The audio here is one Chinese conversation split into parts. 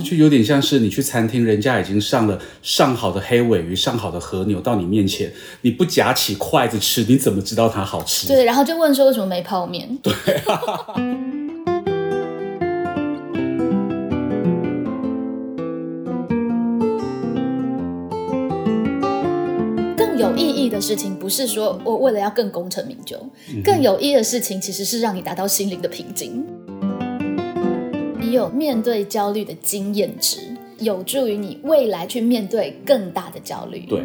这就有点像是你去餐厅，人家已经上了上好的黑尾鱼、上好的和牛到你面前，你不夹起筷子吃，你怎么知道它好吃？对，然后就问说为什么没泡面？对。更有意义的事情，不是说我为了要更功成名就，更有意义的事情，其实是让你达到心灵的平静。你有面对焦虑的经验值，有助于你未来去面对更大的焦虑。对，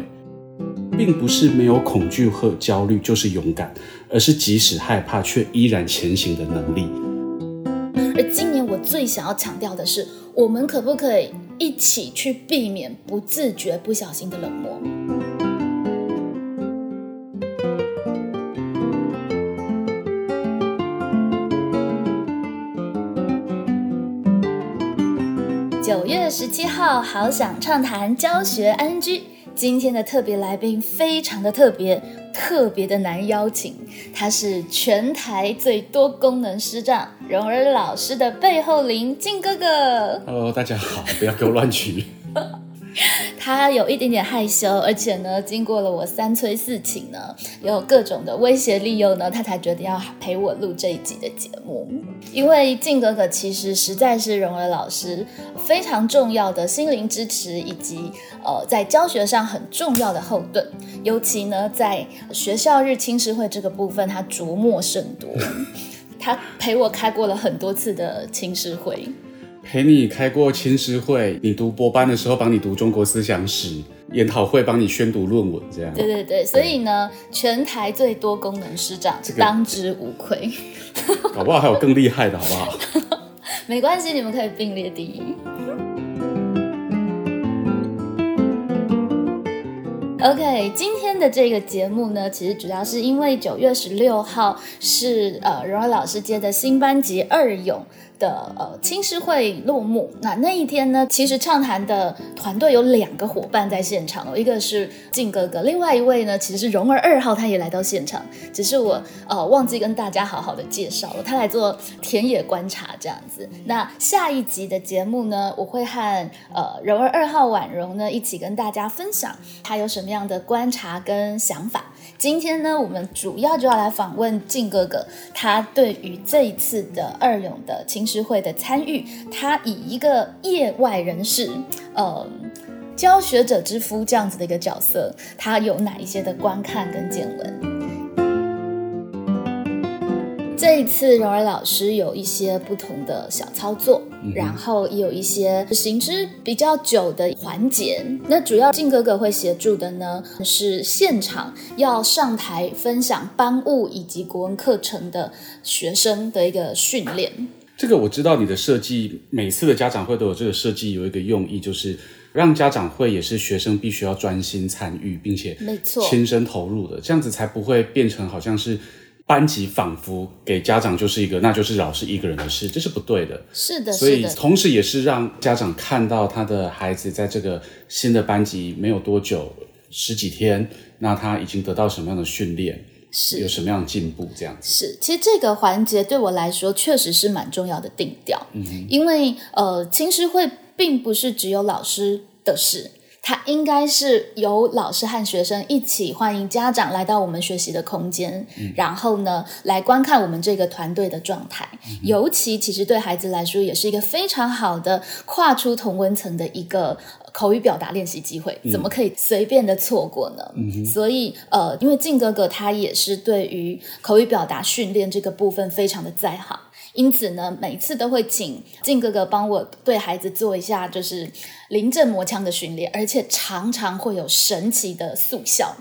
并不是没有恐惧和焦虑就是勇敢，而是即使害怕却依然前行的能力。而今年我最想要强调的是，我们可不可以一起去避免不自觉、不小心的冷漠？九月十七号，好想畅谈教学 NG。今天的特别来宾非常的特别，特别的难邀请。他是全台最多功能师长荣儿老师的背后灵靖哥哥。Hello，大家好，不要给我乱取。他有一点点害羞，而且呢，经过了我三催四请呢，有各种的威胁利诱呢，他才决定要陪我录这一集的节目。因为静哥哥其实实在是荣儿老师非常重要的心灵支持，以及呃在教学上很重要的后盾。尤其呢，在学校日青师会这个部分，他琢磨甚多。他陪我开过了很多次的青师会。陪你开过青师会，你读博班的时候帮你读中国思想史，研讨会帮你宣读论文，这样。对对对，所以呢，全台最多功能师长这个当之无愧。搞不好还有更厉害的，好不好？没关系，你们可以并列第一。OK，今天的这个节目呢，其实主要是因为九月十六号是呃荣儿老师接的新班级二勇的呃青师会落幕。那那一天呢，其实畅谈的团队有两个伙伴在现场哦，一个是静哥哥，另外一位呢其实是蓉儿二号，他也来到现场，只是我呃忘记跟大家好好的介绍了，他来做田野观察这样子。那下一集的节目呢，我会和呃蓉儿二号婉容呢一起跟大家分享他有什么样的观察跟想法。今天呢，我们主要就要来访问靖哥哥，他对于这一次的二勇的青师会的参与，他以一个业外人士，呃。教学者之夫这样子的一个角色，他有哪一些的观看跟见闻？这一次，蓉儿老师有一些不同的小操作，然后也有一些行之比较久的环节。那主要静哥哥会协助的呢，是现场要上台分享班务以及国文课程的学生的一个训练。这个我知道你的设计，每次的家长会都有这个设计，有一个用意就是让家长会也是学生必须要专心参与，并且没错亲身投入的，这样子才不会变成好像是班级仿佛给家长就是一个那就是老师一个人的事，这是不对的。是的，所以，同时也是让家长看到他的孩子在这个新的班级没有多久，十几天，那他已经得到什么样的训练，是有什么样的进步，这样子。是，其实这个环节对我来说确实是蛮重要的定调，嗯、因为呃，青师会并不是只有老师的事。它应该是由老师和学生一起欢迎家长来到我们学习的空间，然后呢，来观看我们这个团队的状态。尤其其实对孩子来说，也是一个非常好的跨出同温层的一个口语表达练习机会，怎么可以随便的错过呢？所以呃，因为静哥哥他也是对于口语表达训练这个部分非常的在行。因此呢，每次都会请静哥哥帮我对孩子做一下就是临阵磨枪的训练，而且常常会有神奇的速效。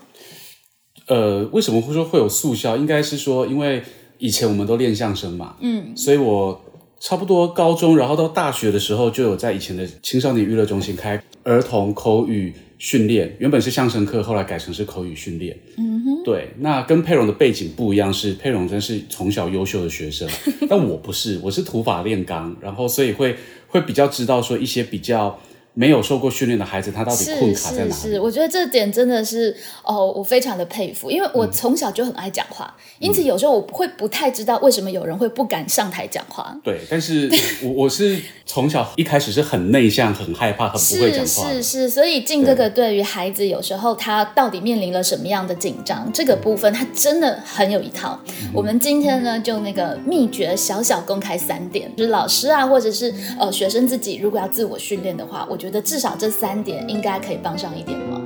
呃，为什么会说会有速效？应该是说，因为以前我们都练相声嘛，嗯，所以我差不多高中，然后到大学的时候，就有在以前的青少年娱乐中心开儿童口语训练，原本是相声课，后来改成是口语训练。嗯哼，对，那跟佩蓉的背景不一样，是佩蓉真是从小优秀的学生，但我不是，我是土法炼钢，然后所以会会比较知道说一些比较没有受过训练的孩子，他到底困是卡在哪里？是是，我觉得这点真的是哦，我非常的佩服，因为我从小就很爱讲话，因此有时候我会不太知道为什么有人会不敢上台讲话。对，但是我我是从小一开始是很内向、很害怕、很不会讲是是是，所以静哥哥对于孩子有时候他到底面临了什么样的紧张，这个部分他真的很有一套。嗯我们今天呢，就那个秘诀小小公开三点，就是老师啊，或者是呃学生自己如果要自我训练的话，我觉得至少这三点应该可以帮上一点忙。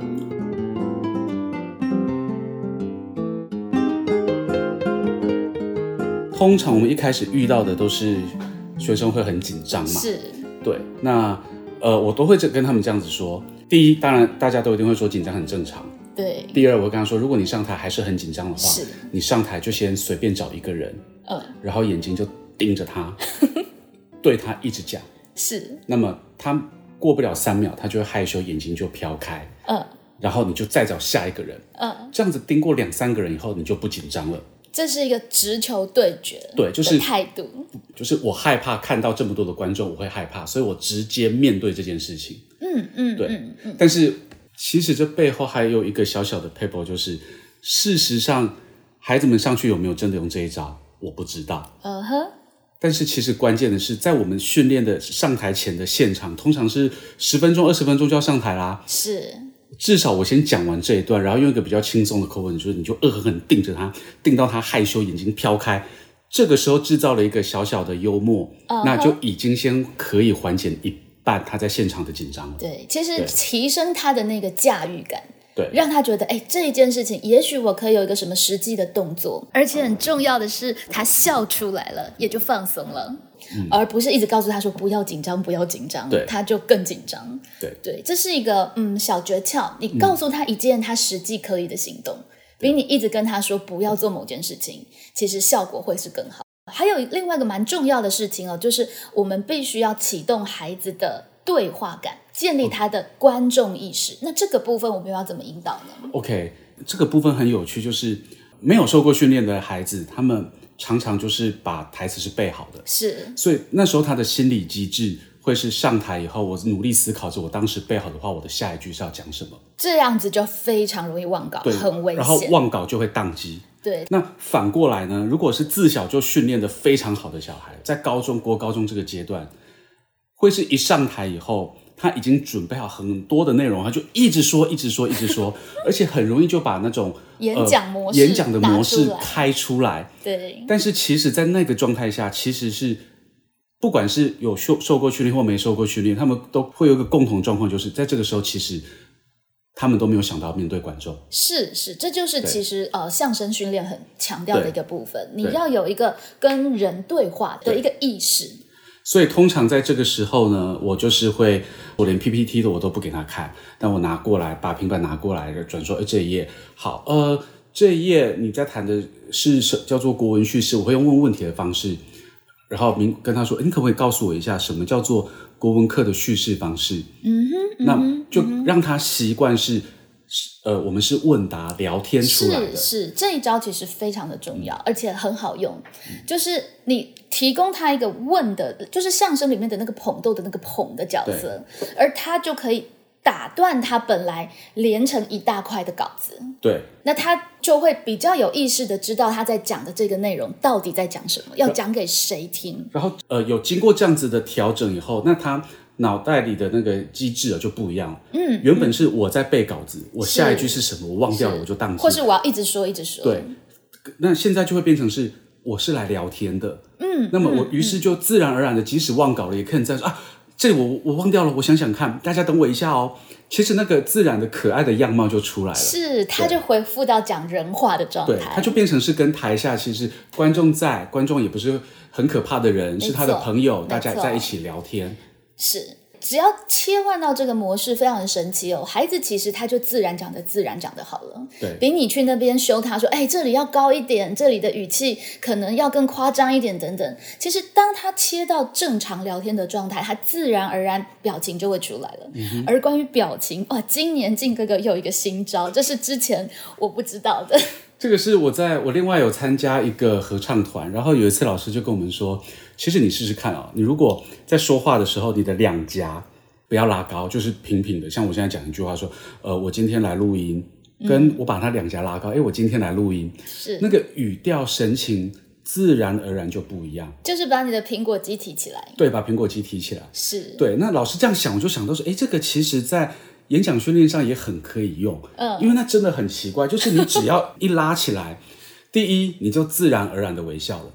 通常我们一开始遇到的都是学生会很紧张嘛，是，对，那呃，我都会这跟他们这样子说。第一，当然大家都一定会说紧张很正常。对，第二，我会跟他说，如果你上台还是很紧张的话是，你上台就先随便找一个人，嗯，然后眼睛就盯着他，对他一直讲。是，那么他过不了三秒，他就会害羞，眼睛就飘开，嗯然后你就再找下一个人，嗯，这样子盯过两三个人以后，你就不紧张了。这是一个直球对决，对就是态度，就是我害怕看到这么多的观众，我会害怕，所以我直接面对这件事情。嗯嗯，对嗯嗯，但是其实这背后还有一个小小的 paper，就是事实上孩子们上去有没有真的用这一招，我不知道。呃呵，但是其实关键的是，在我们训练的上台前的现场，通常是十分钟、二十分钟就要上台啦。是，至少我先讲完这一段，然后用一个比较轻松的口吻，就是你就恶狠狠盯着他，盯到他害羞，眼睛飘开。这个时候制造了一个小小的幽默那就已经先可以缓解一半他在现场的紧张了。对，其实提升他的那个驾驭感。对，让他觉得，哎，这一件事情，也许我可以有一个什么实际的动作，而且很重要的是，他笑出来了，也就放松了，而不是一直告诉他说不要紧张，不要紧张，他就更紧张。对。对，这是一个嗯小诀窍，你告诉他一件他实际可以的行动，比你一直跟他说不要做某件事情，其实效果会是更好。还有另外一个蛮重要的事情哦，就是我们必须要启动孩子的对话感，建立他的观众意识。那这个部分我们要怎么引导呢？OK，这个部分很有趣，就是没有受过训练的孩子，他们常常就是把台词是背好的，是所以那时候他的心理机制会是上台以后，我努力思考着我当时背好的话，我的下一句是要讲什么，这样子就非常容易忘稿，对，很危险然后。忘稿就会宕机。对，那反过来呢？如果是自小就训练的非常好的小孩，在高中、国高中这个阶段，会是一上台以后，他已经准备好很多的内容，他就一直说、一直说、一直说，而且很容易就把那种演讲模式呃、演讲的模式开出来。对，但是其实，在那个状态下，其实是不管是有受受过训练或没受过训练，他们都会有一个共同状况，就是在这个时候，其实他们都没有想到面对观众。是是，这就是其实呃相声训练很强调的一个部分，你要有一个跟人对话的一个意识。所以通常在这个时候呢，我就是会，我连 PPT 的我都不给他看，但我拿过来，把平板拿过来，转说，哎，这一页好，呃，这一页你在谈的是什叫做国文叙事，我会用问问题的方式，然后明跟他说，诶你可不可以告诉我一下，什么叫做国文课的叙事方式？嗯哼，那就让他习惯是，呃，我们是问答聊天出来的，是是，这一招其实非常的重要，而且很好用。就是你提供他一个问的，就是相声里面的那个捧逗的那个捧的角色，而他就可以打断他本来连成一大块的稿子。对。那他就会比较有意识的知道他在讲的这个内容到底在讲什么，要讲给谁听。然后呃，有经过这样子的调整以后，那他脑袋里的那个机制啊就不一样。嗯，原本是我在背稿子，我下一句是什么，我忘掉了，我就宕机。或是我要一直说一直说。对，那现在就会变成是我是来聊天的。嗯，那么我于是就自然而然的，即使忘稿了，也可以再说啊，这我我忘掉了，我想想看，大家等我一下哦。其实那个自然的可爱的样貌就出来了。是，他就恢复到讲人话的状对，态。他就变成是跟台下其实观众在，观众也不是很可怕的人，是他的朋友，大家在一起聊天。是，只要切换到这个模式，非常的神奇哦。孩子其实他就自然讲的自然讲的好了，对比你去那边修他说，哎，这里要高一点，这里的语气可能要更夸张一点等等。其实当他切到正常聊天的状态，他自然而然表情就会出来了。而关于表情，哇，今年靖哥哥又有一个新招，这是之前我不知道的。这个是我在我另外有参加一个合唱团，然后有一次老师就跟我们说，其实你试试看啊、你如果在说话的时候，你的两颊不要拉高，就是平平的。像我现在讲一句话说，呃，我今天来录音，跟我把他两颊拉高，哎、我今天来录音，是那个语调神情自然而然就不一样。就是把你的苹果肌提起来，对，把苹果肌提起来。是，对，那老师这样想，我就想到说，哎，这个其实在演讲训练上也很可以用，嗯因为那真的很奇怪，就是你只要一拉起来，第一你就自然而然的微笑了，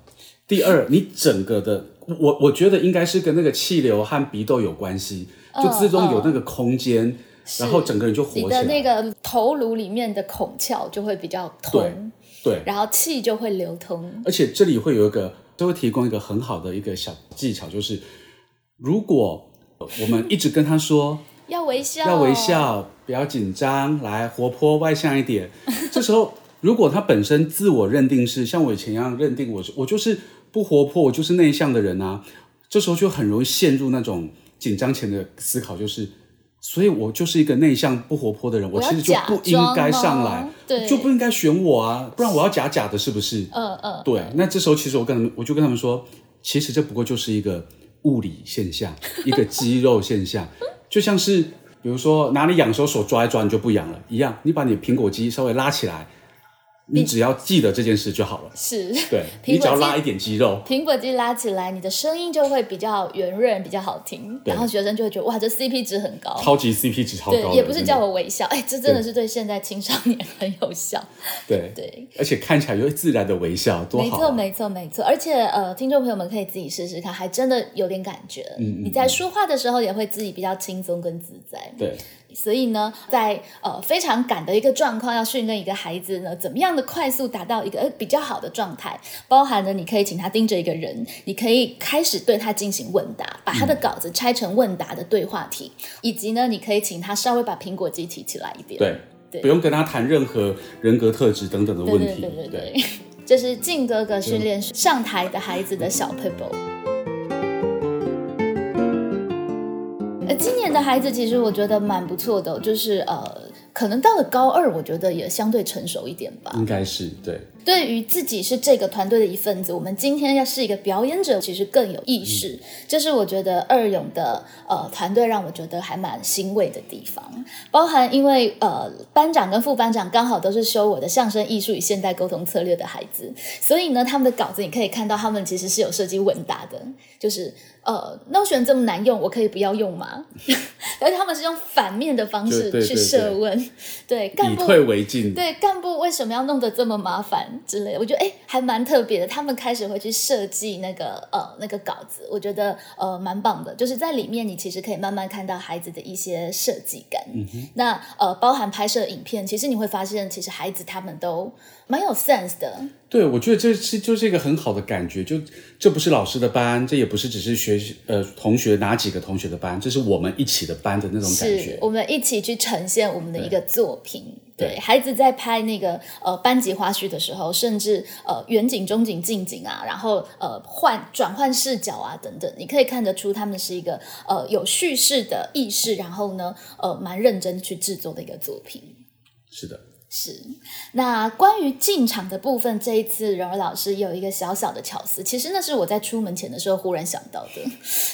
第二你整个的，我我觉得应该是跟那个气流和鼻窦有关系，就自动有那个空间，然后整个人就活你起来，的那个头颅里面的孔窍就会比较通，对，然后气就会流通。而且这里会有一个，都会提供一个很好的一个小技巧，就是如果我们一直跟他说。要微笑，要微。笑，不要紧张，来活泼外向一点。这时候，如果他本身自我认定是像我以前一样认定我是我就是不活泼，我就是内向的人啊，这时候就很容易陷入那种紧张前的思考，就是。所以我就是一个内向不活泼的人，我其实就不应该上来就不应该选我啊，不然我要假假的，是不是？嗯嗯，对，那这时候其实我跟他们，我就跟他们说，其实这不过就是一个物理现象，一个肌肉现象，就像是比如说哪里痒的时候手抓一抓你就不痒了一样，你把你的苹果肌稍微拉起来，你只要记得这件事就好了。是。对 你只要拉一点肌肉，苹果肌拉起来，你的声音就会比较圆润，比较好听，然后学生就会觉得哇，这 CP 值很高。超级 CP 值超高，对，也不是叫我微笑，哎，这真的是对现在青少年很有效。对对，而且看起来又自然的微笑，多好、没错，啊。没错，没错。而且呃，听众朋友们可以自己试试看，还真的有点感觉。嗯你在说话的时候也会自己比较轻松跟自在。对，所以呢，在呃非常赶的一个状况，要训练一个孩子呢，怎么样的快速达到一个呃比较好的状态，包含了你可以请他盯着一个人，你可以开始对他进行问答，把他的稿子拆成问答的对话题，以及呢，你可以请他稍微把苹果肌提起来一点。对，对不用跟他谈任何人格特质等等的问题。对对对对，这是静哥哥训练上台的孩子的小 people。今年的孩子其实我觉得蛮不错的哦，就是呃，可能到了高二，我觉得也相对成熟一点吧。应该是对。对于自己是这个团队的一份子，我们今天要是一个表演者，其实更有意识。这是我觉得二勇的呃团队让我觉得还蛮欣慰的地方，包含因为呃班长跟副班长刚好都是修我的相声艺术与现代沟通策略的孩子，所以呢，他们的稿子你可以看到，他们其实是有设计问答的，就是呃 Notion 这么难用，我可以不要用吗？而且他们是用反面的方式去设问，对干部以退为进，对干部为什么要弄得这么麻烦之类的，我觉得哎还蛮特别的。他们开始会去设计那个呃那个稿子，我觉得呃蛮棒的。就是在里面，你其实可以慢慢看到孩子的一些设计感。嗯那呃包含拍摄影片，其实你会发现，其实孩子他们都蛮有 sense 的。对，我觉得这是就是一个很好的感觉，就这不是老师的班，这也不是只是学呃同学哪几个同学的班，这是我们一起的班的那种感是觉。我们一起去呈现我们的一个作品。对，对孩子在拍那个呃班级花絮的时候，甚至呃远景、中景、近景啊，然后呃换转换视角啊等等，你可以看得出他们是一个呃有叙事的意识，然后呢呃蛮认真去制作的一个作品。是的，是，那关于进场的部分，这一次荣儿老师有一个小小的巧思，其实那是我在出门前的时候忽然想到的。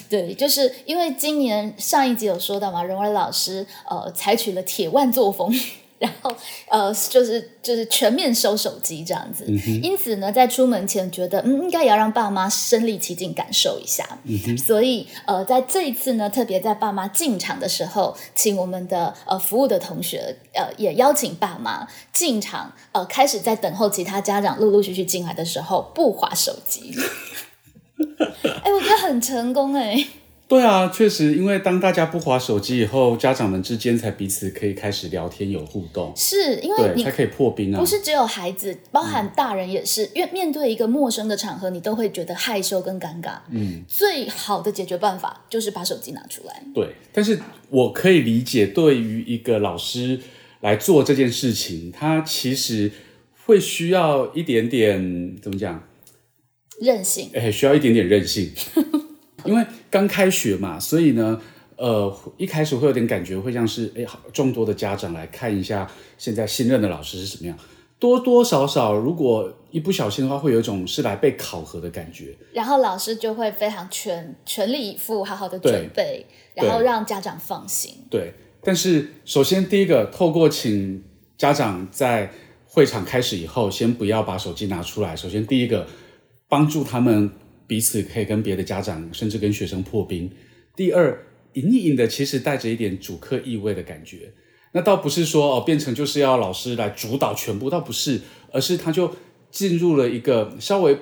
对，就是因为今年上一集有说到嘛，荣儿老师呃采取了铁腕作风。然后，呃，就是就是全面收手机这样子，因此呢，在出门前觉得，嗯，应该也要让爸妈身临其境感受一下，所以，呃，在这一次呢，特别在爸妈进场的时候，请我们的呃服务的同学，呃，也邀请爸妈进场，呃，开始在等候其他家长陆陆续续进来的时候，不划手机。哎，我觉得很成功哎、对啊，确实，因为当大家不划手机以后，家长们之间才彼此可以开始聊天有互动，是因为，你才可以破冰啊。不是只有孩子，包含大人也是，因为面对一个陌生的场合，你都会觉得害羞跟尴尬。嗯，最好的解决办法就是把手机拿出来。对，但是我可以理解，对于一个老师来做这件事情，他其实会需要一点点怎么讲？任性，哎，需要一点点任性，因为刚开学嘛，所以呢，呃，一开始会有点感觉，会像是哎，好众多的家长来看一下现在新任的老师是什么样。多多少少，如果一不小心的话，会有一种是来被考核的感觉。然后老师就会非常全全力以赴，好好的准备，然后让家长放心。对，但是首先第一个，透过请家长在会场开始以后，先不要把手机拿出来。首先第一个，帮助他们彼此可以跟别的家长，甚至跟学生破冰。第二，隐隐的其实带着一点主客意味的感觉。那倒不是说哦，变成就是要老师来主导全部，倒不是，而是他就进入了一个稍微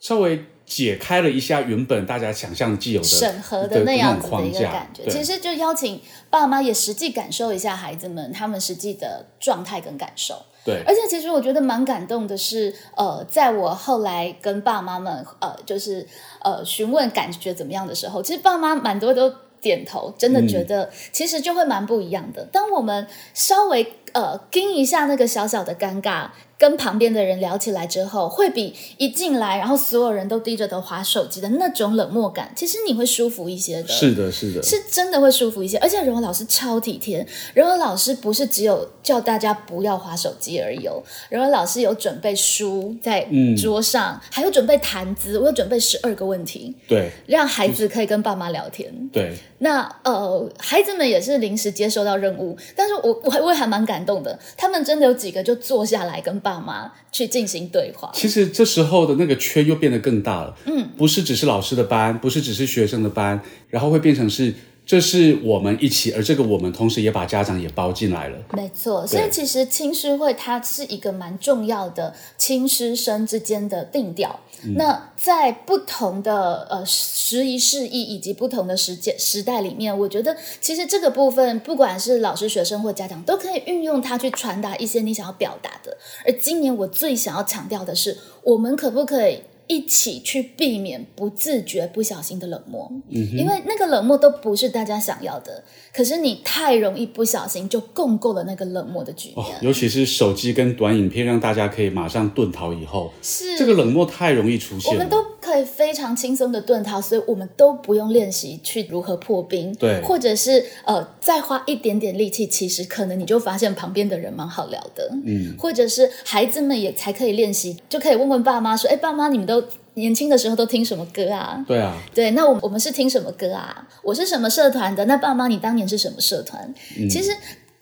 稍微解开了一下原本大家想象既有的审核的那样子的一个感觉。其实就邀请爸妈也实际感受一下孩子们他们实际的状态跟感受。对，而且其实我觉得蛮感动的是，呃，在我后来跟爸妈们呃就是呃询问感觉怎么样的时候，其实爸妈蛮多都。点头，真的觉得其实就会蛮不一样的。当我们稍微呃盯一下那个小小的尴尬。跟旁边的人聊起来之后，会比一进来，然后所有人都低着头划手机的那种冷漠感，其实你会舒服一些的。是的，是的，是真的会舒服一些。而且荣文老师超体贴，荣文老师不是只有叫大家不要划手机而已哦，荣文老师有准备书在桌上，还有准备谈资，我有准备十二个问题，对，让孩子可以跟爸妈聊天。对，那呃，孩子们也是临时接收到任务，但是我我还我也还蛮感动的，他们真的有几个就坐下来跟。爸妈去进行对话，其实这时候的那个圈又变得更大了。嗯，不是只是老师的班，不是只是学生的班，然后会变成是。这是我们一起，而这个我们同时也把家长也包进来了。没错，所以其实亲师会它是一个蛮重要的亲师生之间的定调。那在不同的呃时移世易以及不同的时间时代里面，我觉得其实这个部分，不管是老师、学生或家长，都可以运用它去传达一些你想要表达的。而今年我最想要强调的是，我们可不可以？一起去避免不自觉、不小心的冷漠，因为那个冷漠都不是大家想要的。可是你太容易不小心就共构了那个冷漠的局面，尤其是手机跟短影片让大家可以马上遁逃以后，是这个冷漠太容易出现。我们都可以非常轻松的遁逃，所以我们都不用练习去如何破冰，对，或者是呃再花一点点力气，其实可能你就发现旁边的人蛮好聊的，嗯，或者是孩子们也才可以练习，就可以问问爸妈说，哎，爸妈你们都。年轻的时候都听什么歌啊？对啊，对，那我我们是听什么歌啊？我是什么社团的？那爸妈，你当年是什么社团？其实，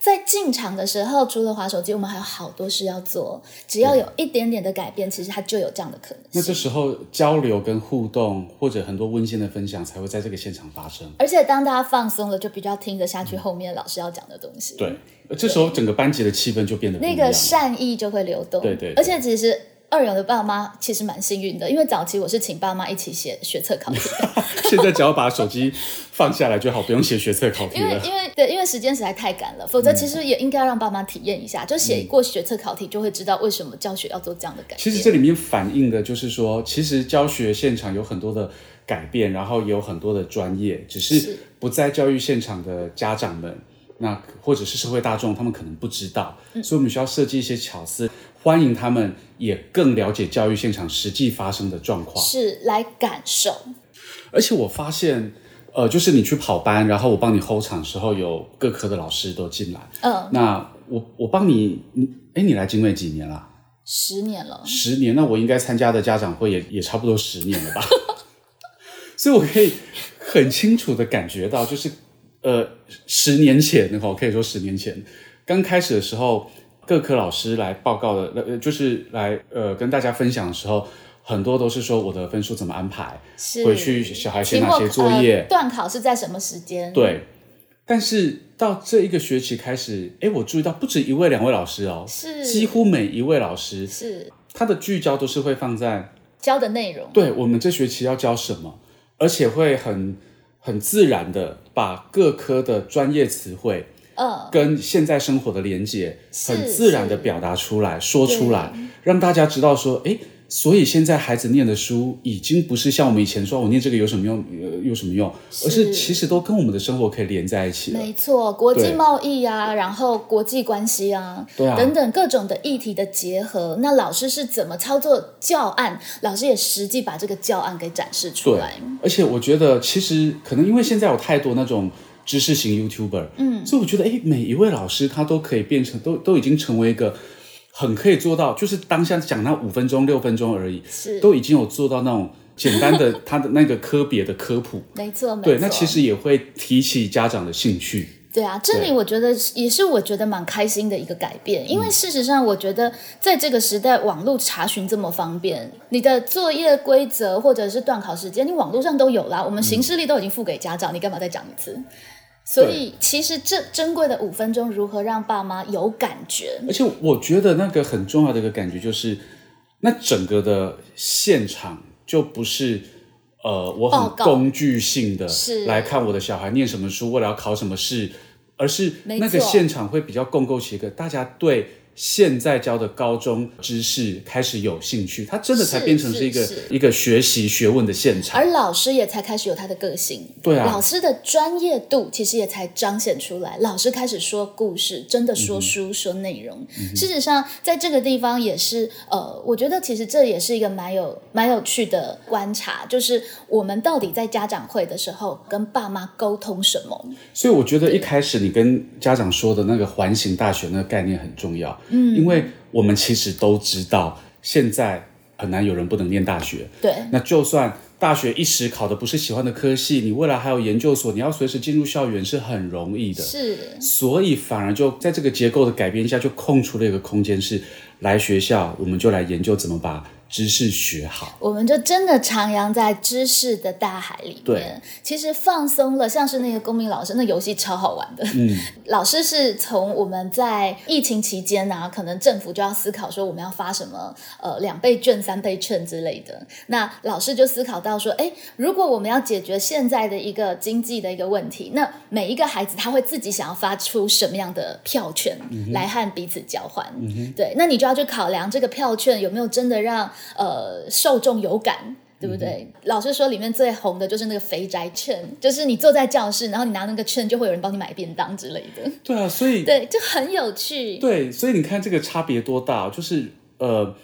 在进场的时候，除了滑手机，我们还有好多事要做。只要有一点点的改变，其实它就有这样的可能。那这时候交流跟互动，或者很多温馨的分享，才会在这个现场发生。而且，当大家放松了，就比较听得下去后面老师要讲的东西。对，这时候整个班级的气氛就变得那个善意就会流动。对对，而且其实。二勇的爸妈其实蛮幸运的，因为早期我是请爸妈一起写学测考题，现在只要把手机放下来就好，不用写学测考题了。因为因为对，因为时间实在太赶了，否则其实也应该让爸妈体验一下，就写过学测考题就会知道为什么教学要做这样的改变。其实这里面反映的就是说，其实教学现场有很多的改变，然后也有很多的专业，只是不在教育现场的家长们，那或者是社会大众，他们可能不知道，所以我们需要设计一些巧思。欢迎他们也更了解教育现场实际发生的状况，是来感受。而且我发现，呃，就是你去跑班，然后我帮你 hold 场时候，有各科的老师都进来。嗯，那我我帮你，你哎，你来经纬几年了？十年了。十年，那我应该参加的家长会也也差不多十年了吧？所以我可以很清楚的感觉到，就是呃，十年前，那我可以说十年前刚开始的时候。各科老师来报告的，呃，就是来呃跟大家分享的时候，很多都是说我的分数怎么安排，回去小孩写哪些作业，段考是在什么时间？对。但是到这一个学期开始，哎，我注意到不止一位、两位老师哦，是几乎每一位老师是他的聚焦都是会放在教的内容，对我们这学期要教什么，而且会很很自然的把各科的专业词汇。嗯，跟现在生活的连接，很自然的表达出来，说出来，让大家知道说，哎，所以现在孩子念的书，已经不是像我们以前说，我念这个有什么用，有什么用，而是其实都跟我们的生活可以连在一起。没错，国际贸易啊，然后国际关系啊，对啊，等等各种的议题的结合，那老师是怎么操作教案？老师也实际把这个教案给展示出来。而且我觉得，其实可能因为现在有太多那种。知识型 YouTuber，嗯，所以我觉得，哎，每一位老师他都可以变成，都都已经成为一个很可以做到，就是当下讲那五分钟、六分钟而已，是都已经有做到那种简单的他的那个科别的科普。没错，没错。对，那其实也会提起家长的兴趣。对啊，这里我觉得也是我觉得蛮开心的一个改变，因为事实上我觉得在这个时代，网络查询这么方便，你的作业规则或者是断考时间，你网络上都有啦，我们行事历都已经付给家长，你干嘛再讲一次？所以其实这珍贵的五分钟，如何让爸妈有感觉？而且我觉得那个很重要的一个感觉就是，那整个的现场就不是。呃，我很工具性的来看我的小孩念什么书，为了要考什么试，而是那个现场会比较共构起一个大家对。现在教的高中知识开始有兴趣，他真的才变成是一个一个学习学问的现场，而老师也才开始有他的个性，对啊，老师的专业度其实也才彰显出来。老师开始说故事，真的说书说内容。事实上，在这个地方也是，呃，我觉得其实这也是一个蛮有蛮有趣的观察，就是我们到底在家长会的时候跟爸妈沟通什么。所以我觉得一开始你跟家长说的那个环形大学那个概念很重要。嗯，因为我们其实都知道，现在很难有人不能念大学。对，那就算大学一时考的不是喜欢的科系，你未来还有研究所，你要随时进入校园是很容易的。是，所以反而就在这个结构的改变下，就空出了一个空间，是来学校，我们就来研究怎么把。知识学好，我们就真的徜徉在知识的大海里面。其实放松了，像是那个公民老师，那游戏超好玩的。嗯，老师是从我们在疫情期间啊，可能政府就要思考说我们要发什么呃两倍券、三倍券之类的。那老师就思考到说，哎，如果我们要解决现在的一个经济的一个问题，那每一个孩子他会自己想要发出什么样的票券来和彼此交换？对，那你就要去考量这个票券有没有真的让。呃，受众有感，对不对？老师说里面最红的就是那个肥宅券，就是你坐在教室，然后你拿那个券，就会有人帮你买便当之类的。对啊，所以 对，就很有趣。对，所以你看这个差别多大？就是呃，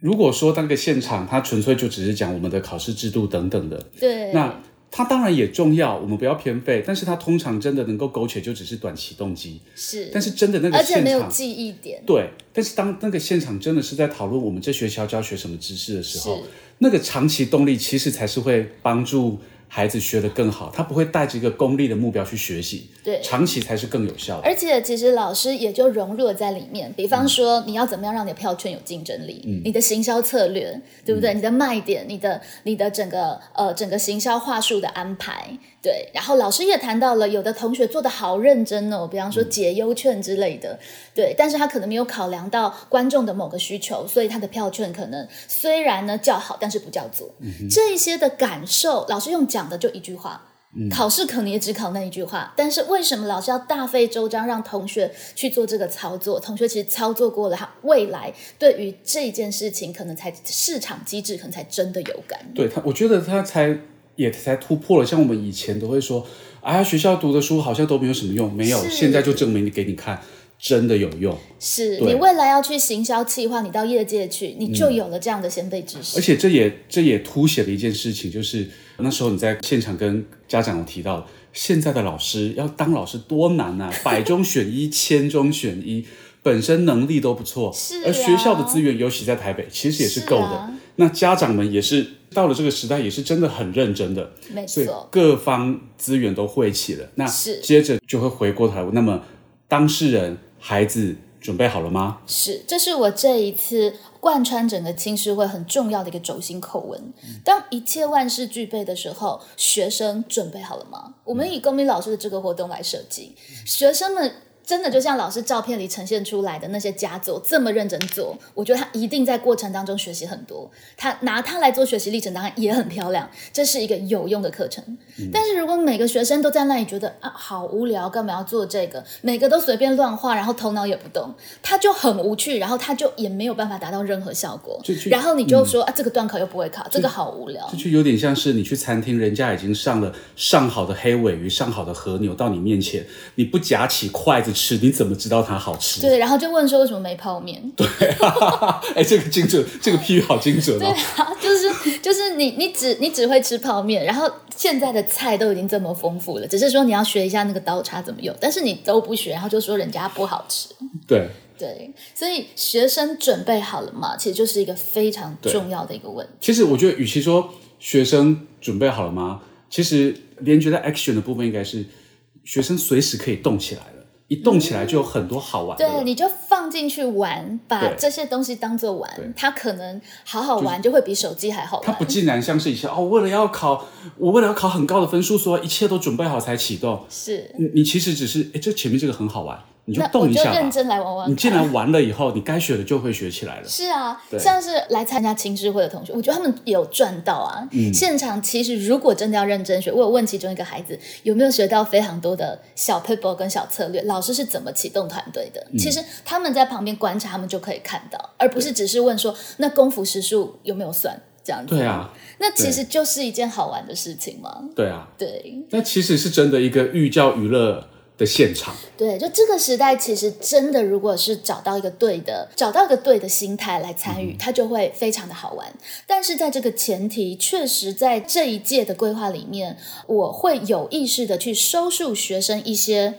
如果说那个现场，它纯粹就只是讲我们的考试制度等等的，对，那。它当然也重要，我们不要偏废，但是它通常真的能够勾起就只是短期动机，是，但是真的那个现场记忆点，对，但是当那个现场真的是在讨论我们这学期要教学什么知识的时候，那个长期动力其实才是会帮助。孩子学得更好，他不会带着一个功利的目标去学习，对，长期才是更有效的。而且其实老师也就融入了在里面。比方说，你要怎么样让你的票券有竞争力？嗯，你的行销策略，对不对？你的卖点，你的你的整个呃整个行销话术的安排，对。然后老师也谈到了，有的同学做的好认真哦，比方说解忧券之类的，对。但是他可能没有考量到观众的某个需求，所以他的票券可能虽然呢叫好，但是不叫做。这一些的感受，老师用。讲的就一句话，考试可能也只考那一句话，但是为什么老师要大费周章让同学去做这个操作？同学其实操作过了，他未来对于这件事情可能才市场机制可能才真的有感。对他，我觉得他才也才突破了。像我们以前都会说，啊，学校读的书好像都没有什么用，没有，现在就证明给你看。真的有用，是你未来要去行销企划，你到业界去，你就有了这样的先辈知识。而且这也这也凸显了一件事情，就是那时候你在现场跟家长有提到，现在的老师要当老师多难啊，百中选一，千中选一，本身能力都不错，是。而学校的资源，尤其在台北，其实也是够的。那家长们也是到了这个时代，也是真的很认真的，没错，各方资源都汇齐了。那接着就会回过头，那么当事人。孩子准备好了吗？是，这是我这一次贯穿整个青师会很重要的一个轴心口吻。当一切万事俱备的时候，学生准备好了吗？我们以公民老师的这个活动来设计，学生们。真的就像老师照片里呈现出来的那些佳作这么认真做，我觉得他一定在过程当中学习很多。他拿它来做学习历程当然也很漂亮，这是一个有用的课程。但是如果每个学生都在那里觉得啊好无聊，干嘛要做这个？每个都随便乱画，然后头脑也不动，他就很无趣，然后他就也没有办法达到任何效果。然后你就说啊这个段考又不会考，这个好无聊。这就有点像是你去餐厅，人家已经上了上好的黑尾鱼、上好的和牛到你面前，你不夹起筷子。吃你怎么知道它好吃？对，然后就问说为什么没泡面？对，哎，这个精准，这个譬喻好精准哦。对啊，就是就是你你只你只会吃泡面，然后现在的菜都已经这么丰富了，只是说你要学一下那个刀叉怎么用，但是你都不学，然后就说人家不好吃。对对，所以学生准备好了吗？其实就是一个非常重要的一个问题。其实我觉得，与其说学生准备好了吗，其实连觉得 action 的部分应该是学生随时可以动起来了。一动起来就有很多好玩的。对，你就放进去玩，把这些东西当做玩，它可能好好玩，就会比手机还好玩。它不竟然像是以前哦，为了要考，我为了要考很高的分数，所以一切都准备好才启动。是，你你其实只是，哎，这前面这个很好玩，你就那我就动一下吧。认真来玩玩。你既然玩了以后，你该学的就会学起来了。是啊，像是来参加青师会的同学，我觉得他们有赚到啊。嗯现场其实如果真的要认真学，我有问其中一个孩子有没有学到非常多的小 p a p e r 跟小策略，老师是怎么启动团队的。嗯其实他们在旁边观察，他们就可以看到，而不是只是问说那功夫时数有没有算这样子。对，啊，那其实就是一件好玩的事情嘛。对啊，对那其实是真的一个寓教于乐的现场。对，就这个时代，其实真的，如果是找到一个对的，找到一个对的心态来参与，它就会非常的好玩。但是在这个前提，确实在这一届的规划里面，我会有意识的去收束学生一些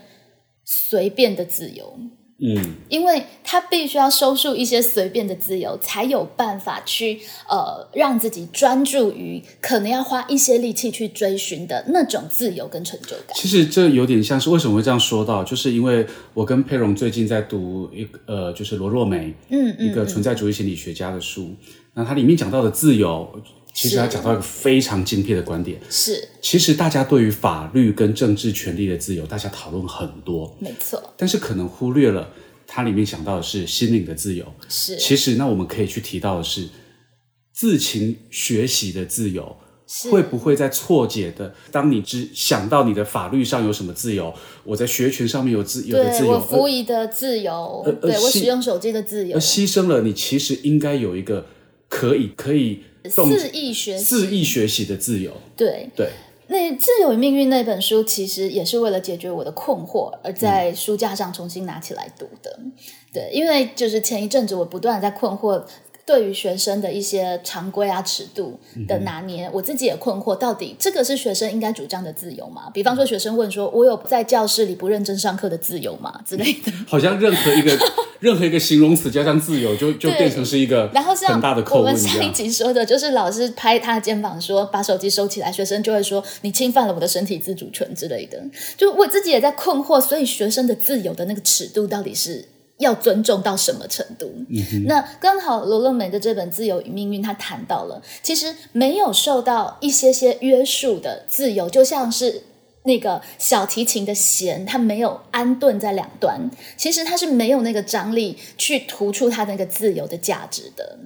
随便的自由。嗯，因为他必须要收束一些随便的自由，才有办法去呃让自己专注于可能要花一些力气去追寻的那种自由跟成就感。其实这有点像是为什么会这样说到，就是因为我跟佩蓉最近在读一个呃，就是罗若梅，嗯一个存在主义心理学家的书。那它里面讲到的自由，其实是他讲到一个非常精辟的观点。是其实大家对于法律跟政治权利的自由，大家讨论很多，没错，但是可能忽略了它里面想到的是心灵的自由。是其实，那我们可以去提到的是自行学习的自由。是会不会在错解的？当你只想到你的法律上有什么自由，我在学权上面有自有的自由，我服役的自由，而对我使用手机的自由而，牺牲了你其实应该有一个可以可以动肆意学习，肆意学习的自由。对。对，那《自由与命运》那本书，其实也是为了解决我的困惑，而在书架上重新拿起来读的。对，因为就是前一阵子我不断地在困惑，对于学生的一些常规啊、尺度的拿捏，我自己也困惑，到底这个是学生应该主张的自由吗？比方说，学生问说：“我有在教室里不认真上课的自由吗？”之类的。好像任何一个 任何一个形容词加上自由，就就对变成是一个然后像很大的扣我们上一。集说的，就是老师拍他的肩膀说把手机收起来，学生就会说你侵犯了我的身体自主权之类的。就我自己也在困惑，所以学生的自由的那个尺度到底是要尊重到什么程度？那刚好罗乐美的这本《自由与命运》，他谈到了，其实没有受到一些些约束的自由，就像是。那个小提琴的弦，它没有安顿在两端，其实它是没有那个张力去突出它那个自由的价值的。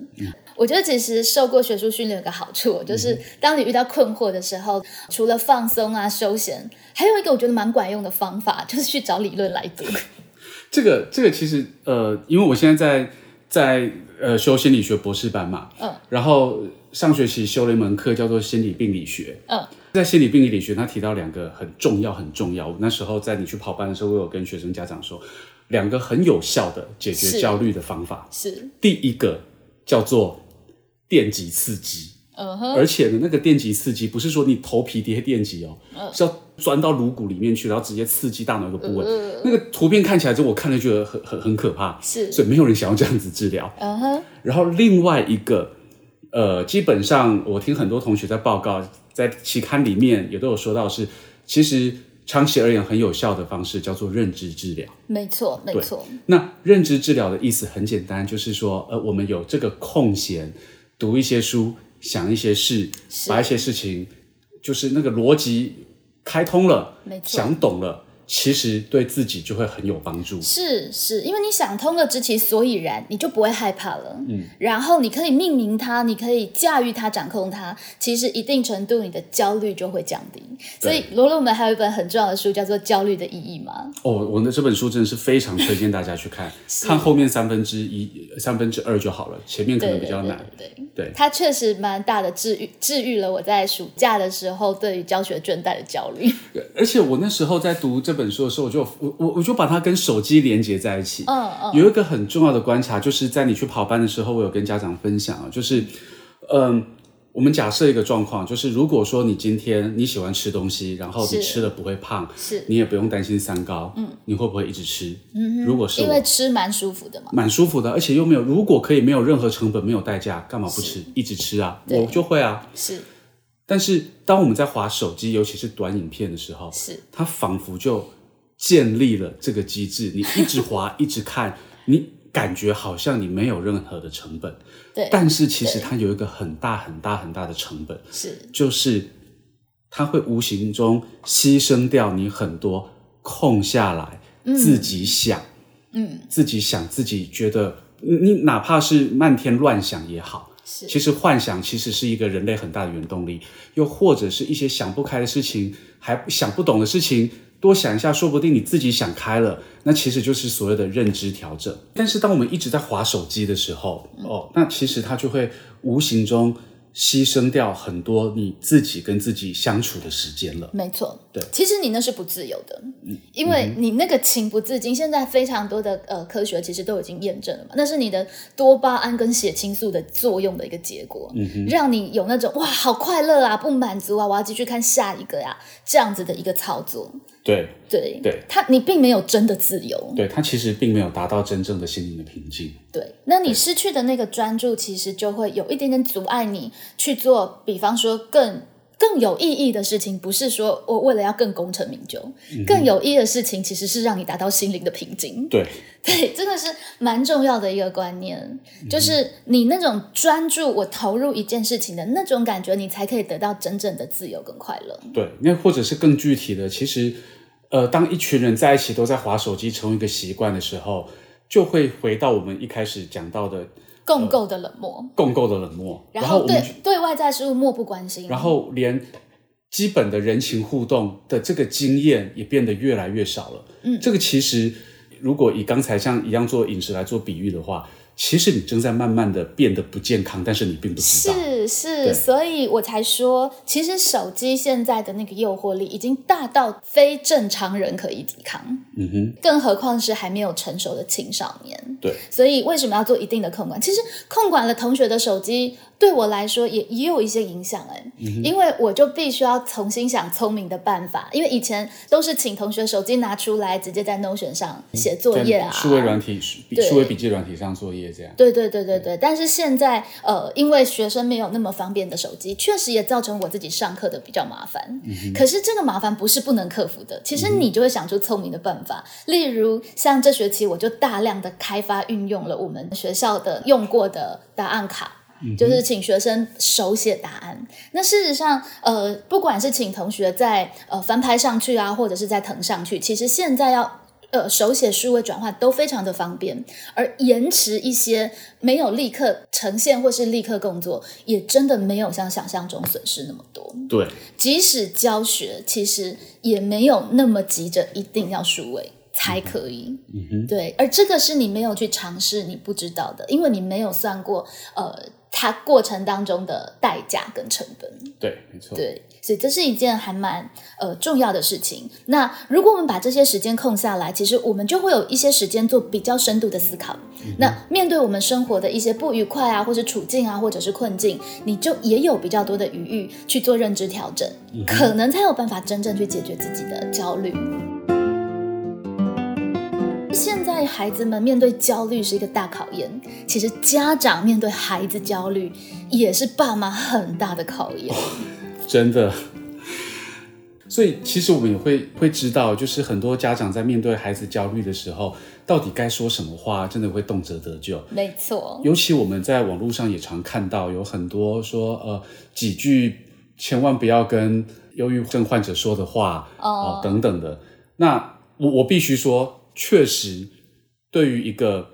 我觉得其实受过学术训练有个好处，就是当你遇到困惑的时候，除了放松啊、休闲，还有一个我觉得蛮管用的方法，就是去找理论来读。这个这个其实呃，因为我现在在在呃修心理学博士班嘛，嗯，然后上学期修了一门课叫做心理病理学，嗯，在心理病理学，他提到两个很重要很重要。我那时候在你去跑班的时候，我有跟学生家长说，两个很有效的解决焦虑的方法。是，第一个叫做电极刺激，而且呢，那个电极刺激不是说你头皮贴电极哦，是要钻到颅骨里面去，然后直接刺激大脑一个部位。那个图片看起来之后，我看了觉得很很很可怕，是所以没有人想要这样子治疗。嗯哼，然后另外一个，呃，基本上我听很多同学在报告，在期刊里面也都有说到是，其实长期而言很有效的方式叫做认知治疗。没错，没对错，那认知治疗的意思很简单，就是说，呃，我们有这个空闲，读一些书，想一些事，把一些事情，就是那个逻辑开通了想懂了，其实对自己就会很有帮助。是是，因为你想通了知其所以然，你就不会害怕了。嗯，然后你可以命名它，你可以驾驭它、掌控它，其实一定程度你的焦虑就会降低。所以罗罗们还有一本很重要的书叫做《焦虑的意义》吗。哦，我的这本书真的是非常推荐大家去看，看后面三分之一、三分之二就好了，前面可能比较难。对对对对它确实蛮大的治愈，治愈了我在暑假的时候对于教学倦怠的焦虑。而且我那时候在读这本书的时候，我就我我我就把它跟手机连接在一起。嗯嗯，有一个很重要的观察，就是在你去跑班的时候，我有跟家长分享啊，就是，嗯，我们假设一个状况，就是如果说你今天你喜欢吃东西，然后你吃了不会胖，是你也不用担心三高，嗯，你会不会一直吃？嗯，如果是因为我，吃蛮舒服的嘛。蛮舒服的，而且又没有，如果可以没有任何成本、没有代价，干嘛不吃？一直吃啊，我就会啊。是但是当我们在滑手机，尤其是短影片的时候，是，它仿佛就建立了这个机制，你一直滑，一直看，你感觉好像你没有任何的成本，对，但是其实它有一个很大很大很大的成本，是。就是它会无形中牺牲掉你很多空下来、自己想，嗯，自己想自己觉得，你你哪怕是漫天乱想也好，其实幻想其实是一个人类很大的原动力，又或者是一些想不开的事情，还想不懂的事情，多想一下，说不定你自己想开了，那其实就是所谓的认知调整。但是当我们一直在划手机的时候，哦，那其实它就会无形中牺牲掉很多你自己跟自己相处的时间了。没错，对。其实你那是不自由的，因为你那个情不自禁，现在非常多的呃科学其实都已经验证了嘛，那是你的多巴胺跟血清素的作用的一个结果，让你有那种哇好快乐啊，不满足啊，我要继续看下一个呀、这样子的一个操作，对对，对。他你并没有真的自由，对，他其实并没有达到真正的心灵的平静。对，那你失去的那个专注，其实就会有一点点阻碍你去做，比方说更更有意义的事情，不是说我为了要更功成名就，更有意义的事情其实是让你达到心灵的平静。对，对，真的是蛮重要的一个观念，就是你那种专注，我投入一件事情的那种感觉，你才可以得到真正的自由跟快乐。对，那或者是更具体的，其实，呃，当一群人在一起都在划手机成为一个习惯的时候，就会回到我们一开始讲到的共构的冷漠，共构的冷漠，然后对对外在事物漠不关心，然后连基本的人情互动的这个经验也变得越来越少了。嗯，这个其实如果以刚才像一样做饮食来做比喻的话，其实你正在慢慢的变得不健康，但是你并不知道。是是，对所以我才说，其实手机现在的那个诱惑力已经大到非正常人可以抵抗，嗯哼，更何况是还没有成熟的青少年。对，所以为什么要做一定的控管？其实控管了同学的手机，对我来说也也有一些影响哎、因为我就必须要重新想聪明的办法，因为以前都是请同学手机拿出来，直接在 Notion 上写作业啊，在数位软体、数位笔记软体上作业这样。对对对对对，但是现在呃，因为学生没有那么方便的手机，确实也造成我自己上课的比较麻烦。可是这个麻烦不是不能克服的，其实你就会想出聪明的办法。例如像这学期我就大量的开发运用了我们学校的用过的答案卡。就是请学生手写答案。那事实上，呃，不管是请同学在呃翻拍上去啊，或者是在腾上去，其实现在要呃手写数位转换都非常的方便，而延迟一些没有立刻呈现或是立刻工作，也真的没有像想象中损失那么多。对，即使教学，其实也没有那么急着一定要数位才可以。嗯哼，对，而这个是你没有去尝试，你不知道的，因为你没有算过呃它过程当中的代价跟成本。对，没错。对，所以这是一件还蛮呃重要的事情。那如果我们把这些时间空下来，其实我们就会有一些时间做比较深度的思考。那面对我们生活的一些不愉快啊，或者处境啊，或者是困境，你就也有比较多的余裕去做认知调整，可能才有办法真正去解决自己的焦虑。现在孩子们面对焦虑是一个大考验，其实家长面对孩子焦虑也是爸妈很大的考验。真的。所以其实我们也会会知道，就是很多家长在面对孩子焦虑的时候，到底该说什么话，真的会动辄得救。没错，尤其我们在网络上也常看到有很多说，呃，几句千万不要跟忧郁症患者说的话哦等等的。那我我必须说，确实对于一个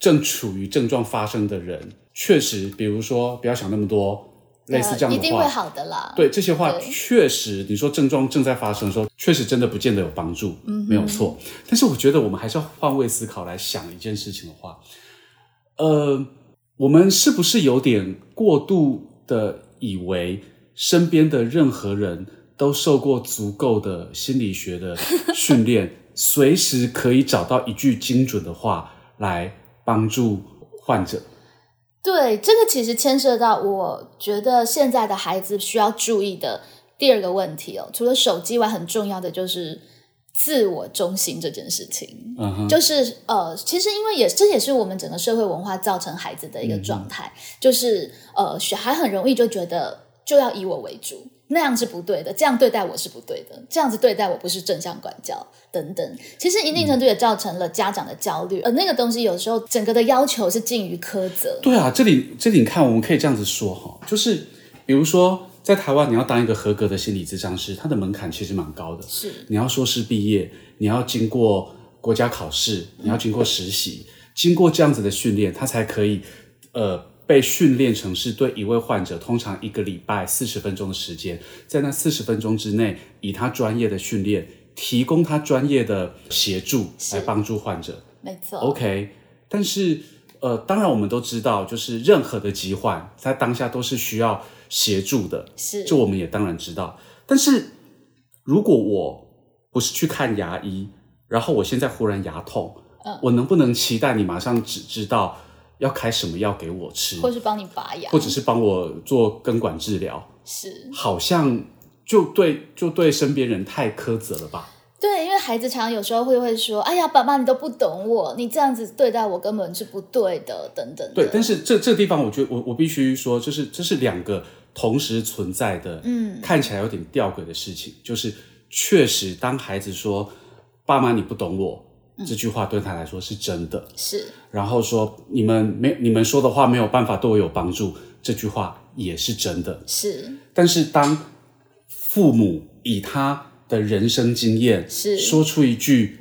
正处于症状发生的人，确实，比如说不要想那么多，类似这样的话，呃一定会好的啦。对这些话，确实你说症状正在发生的时候，确实真的不见得有帮助，嗯，没有错。但是我觉得我们还是要换位思考来想一件事情的话，呃，我们是不是有点过度的以为身边的任何人都受过足够的心理学的训练，随时可以找到一句精准的话来帮助患者？对，这个其实牵涉到我觉得现在的孩子需要注意的第二个问题哦，除了手机外，很重要的就是自我中心这件事情。嗯哼，就是呃，其实因为也这也是我们整个社会文化造成孩子的一个状态，就是呃，小孩很容易就觉得就要以我为主，那样是不对的，这样对待我是不对的，这样子对待我不是正向管教等等。其实一定程度也造成了家长的焦虑，而那个东西有时候整个的要求是近于苛责。对啊，这里这里你看，我们可以这样子说哈，就是比如说在台湾，你要当一个合格的心理咨商师，它的门槛其实蛮高的，是你要硕士毕业，你要经过国家考试，你要经过实习，经过这样子的训练，他才可以呃被训练成是对一位患者，通常一个礼拜四十分钟的时间，在那四十分钟之内，以他专业的训练，提供他专业的协助来帮助患者。没错。OK，但是呃，当然我们都知道，就是任何的疾患在当下都是需要协助的，是这我们也当然知道。但是如果我不是去看牙医，然后我现在忽然牙痛，嗯我能不能期待你马上只知道要开什么药给我吃，或是帮你拔牙，或者是帮我做根管治疗？是好像就对就对身边人太苛责了吧？对，因为孩子常常有时候会会说：“哎呀，爸爸你都不懂我，你这样子对待我根本是不对的，等等的。”对，但是这这个地方，我觉得我我必须说，就是这是两个同时存在的，嗯，看起来有点吊诡的事情。就是确实，当孩子说“爸妈你不懂我”这句话对他来说是真的，是。然后说“你们没你们说的话没有办法对我有帮助”这句话也是真的。是。但是当父母以他的人生经验是说出一句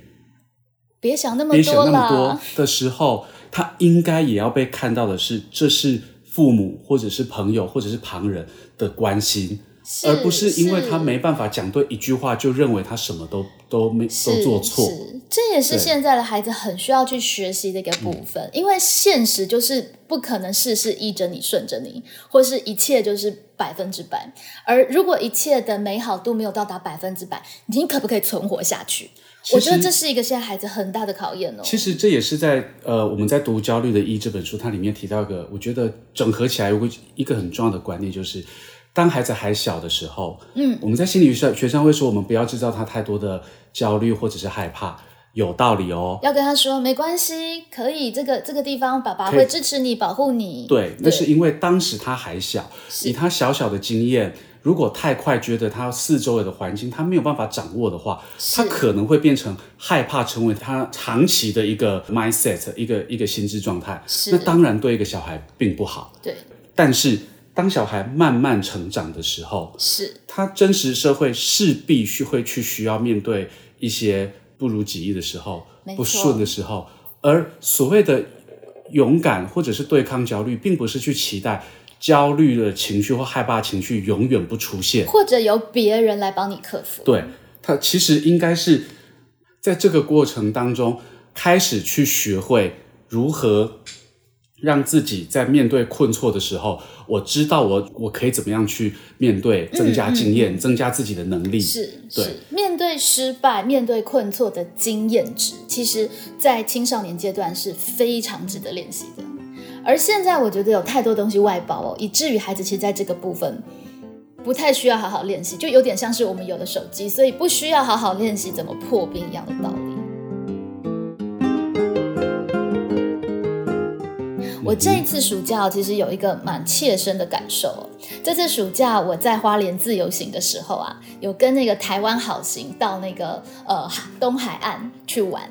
别想那么别想多那么多啦，的时候，他应该也要被看到的是，这是父母或者是朋友或者是旁人的关心，是而不是因为他没办法讲对一句话就认为他什么都都没都做错。这也是现在的孩子很需要去学习的一个部分，因为现实就是不可能事事依着你、顺着你，或是一切就是百分之百。而如果一切的美好度没有到达百分之百，你可不可以存活下去？我觉得这是一个现在孩子很大的考验哦。其实这也是在呃我们在读《焦虑的一》这本书，它里面提到一个，我觉得整合起来有个一个很重要的观念，就是当孩子还小的时候，嗯，我们在心理学学上会说，我们不要制造他太多的焦虑或者是害怕，有道理哦。要跟他说没关系，可以，这个这个地方爸爸会支持你，保护你。对，那是因为当时他还小，以他小小的经验，如果太快觉得他四周围的环境他没有办法掌握的话，他可能会变成害怕，成为他长期的一个 mindset，一个一个心智状态。是那当然对一个小孩并不好。对，但是当小孩慢慢成长的时候，是他真实社会势必是会去需要面对一些不如己意的时候不顺的时候，而所谓的勇敢或者是对抗焦虑，并不是去期待焦虑的情绪或害怕情绪永远不出现。或者由别人来帮你克服。对他其实应该是在这个过程当中开始去学会如何让自己在面对困挫的时候，我知道我我可以怎么样去面对，增加经验，增加自己的能力。是对是，面对失败、面对困挫的经验值，其实在青少年阶段是非常值得练习的。而现在我觉得有太多东西外包哦，以至于孩子其实在这个部分不太需要好好练习，就有点像是我们有了手机，所以不需要好好练习怎么破冰一样的道理。我这一次暑假其实有一个蛮切身的感受。这次暑假我在花莲自由行的时候啊，有跟那个台湾好行到那个呃东海岸去玩。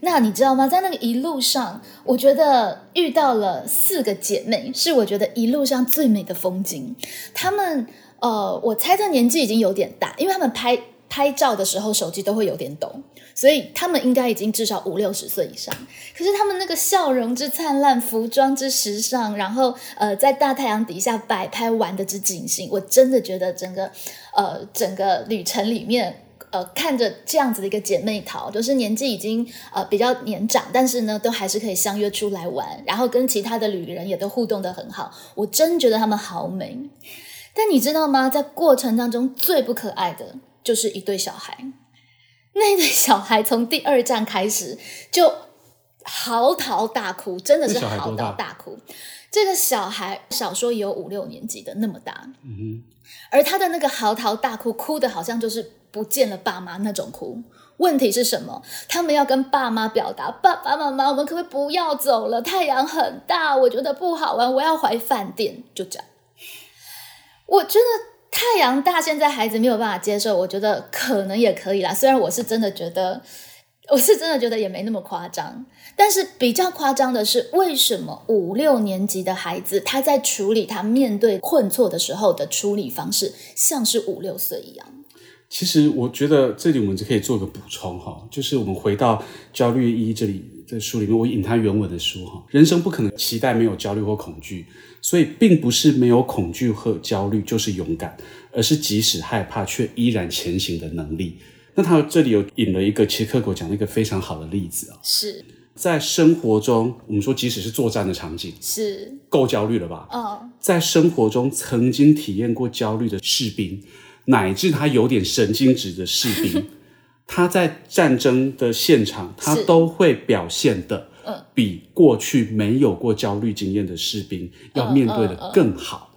那你知道吗？在那个一路上，我觉得遇到了四个姐妹，是我觉得一路上最美的风景。她们呃，我猜这年纪已经有点大，因为她们拍拍照的时候手机都会有点抖，所以他们应该已经至少五六十岁以上。可是他们那个笑容之灿烂，服装之时尚，然后呃，在大太阳底下摆拍玩的之尽兴，我真的觉得整个呃整个旅程里面。呃，看着这样子的一个姐妹淘，就是年纪已经呃比较年长，但是呢，都还是可以相约出来玩，然后跟其他的旅人也都互动的很好。我真觉得她们好美。但你知道吗？在过程当中最不可爱的就是一对小孩。那对小孩从第二站开始就嚎啕大哭，真的是嚎啕大哭。这个小孩少说也有五六年级的那么大，嗯而他的那个嚎啕大哭，哭的好像就是不见了爸妈那种哭。问题是什么？他们要跟爸妈表达：爸爸妈妈，我们可不可以不要走了？太阳很大，我觉得不好玩，我要回饭店。就这样。我觉得太阳大，现在孩子没有办法接受，我觉得可能也可以啦。虽然我是真的觉得，我是真的觉得也没那么夸张。但是比较夸张的是，为什么五六年级的孩子他在处理他面对困挫的时候的处理方式，像是五六岁一样？其实我觉得这里我们就可以做个补充哈，就是我们回到焦虑一这里的书里面，我引他原文的书哈，人生不可能期待没有焦虑或恐惧，所以并不是没有恐惧和焦虑就是勇敢，而是即使害怕却依然前行的能力。那他这里有引了一个，其实课狗讲了一个非常好的例子啊，是在生活中，我们说即使是作战的场景，是够焦虑了吧？嗯，在生活中曾经体验过焦虑的士兵。乃至他有点神经质的士兵，他在战争的现场，他都会表现的，比过去没有过焦虑经验的士兵要面对的更好。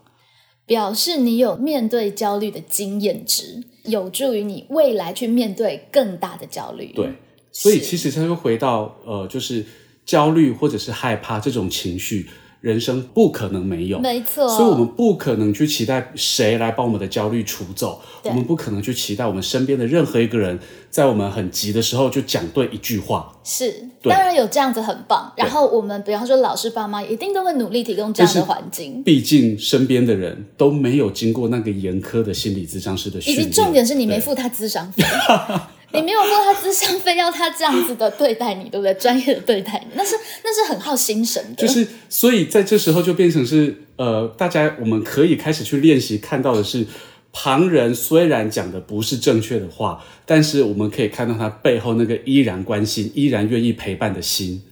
表示你有面对焦虑的经验值，有助于你未来去面对更大的焦虑。对，所以其实他又回到呃，就是焦虑或者是害怕这种情绪。人生不可能没有，没错，所以我们不可能去期待谁来帮我们的焦虑除走，我们不可能去期待我们身边的任何一个人在我们很急的时候就讲对一句话。是，当然有这样子很棒。然后我们比方说老师、爸妈一定都会努力提供这样的环境。毕竟身边的人都没有经过那个严苛的心理咨商师的训练，以及重点是你没付他咨商费。你没有付他智商，非要他这样子的对待你，对不对？专业的对待你，那是那是很耗心神的。就是，所以在这时候就变成是，呃，大家我们可以开始去练习，看到的是旁人虽然讲的不是正确的话，但是我们可以看到他背后那个依然关心、依然愿意陪伴的心。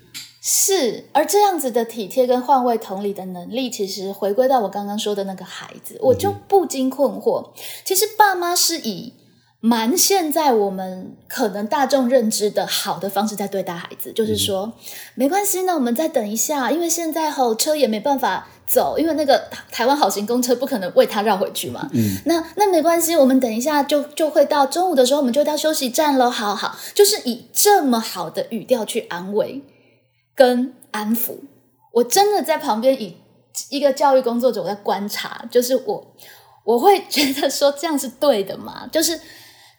是，而这样子的体贴跟换位同理的能力，其实回归到我刚刚说的那个孩子，我就不禁困惑，其实爸妈是以。蛮现在我们可能大众认知的好的方式在对待孩子，就是说没关系那，我们再等一下，因为现在吼车也没办法走，因为那个台湾好行公车不可能为他绕回去嘛。嗯，那那没关系，我们等一下就就会到中午的时候，我们就到休息站了。好好，就是以这么好的语调去安慰跟安抚。我真的在旁边以一个教育工作者我在观察，就是我我会觉得说这样是对的嘛，就是。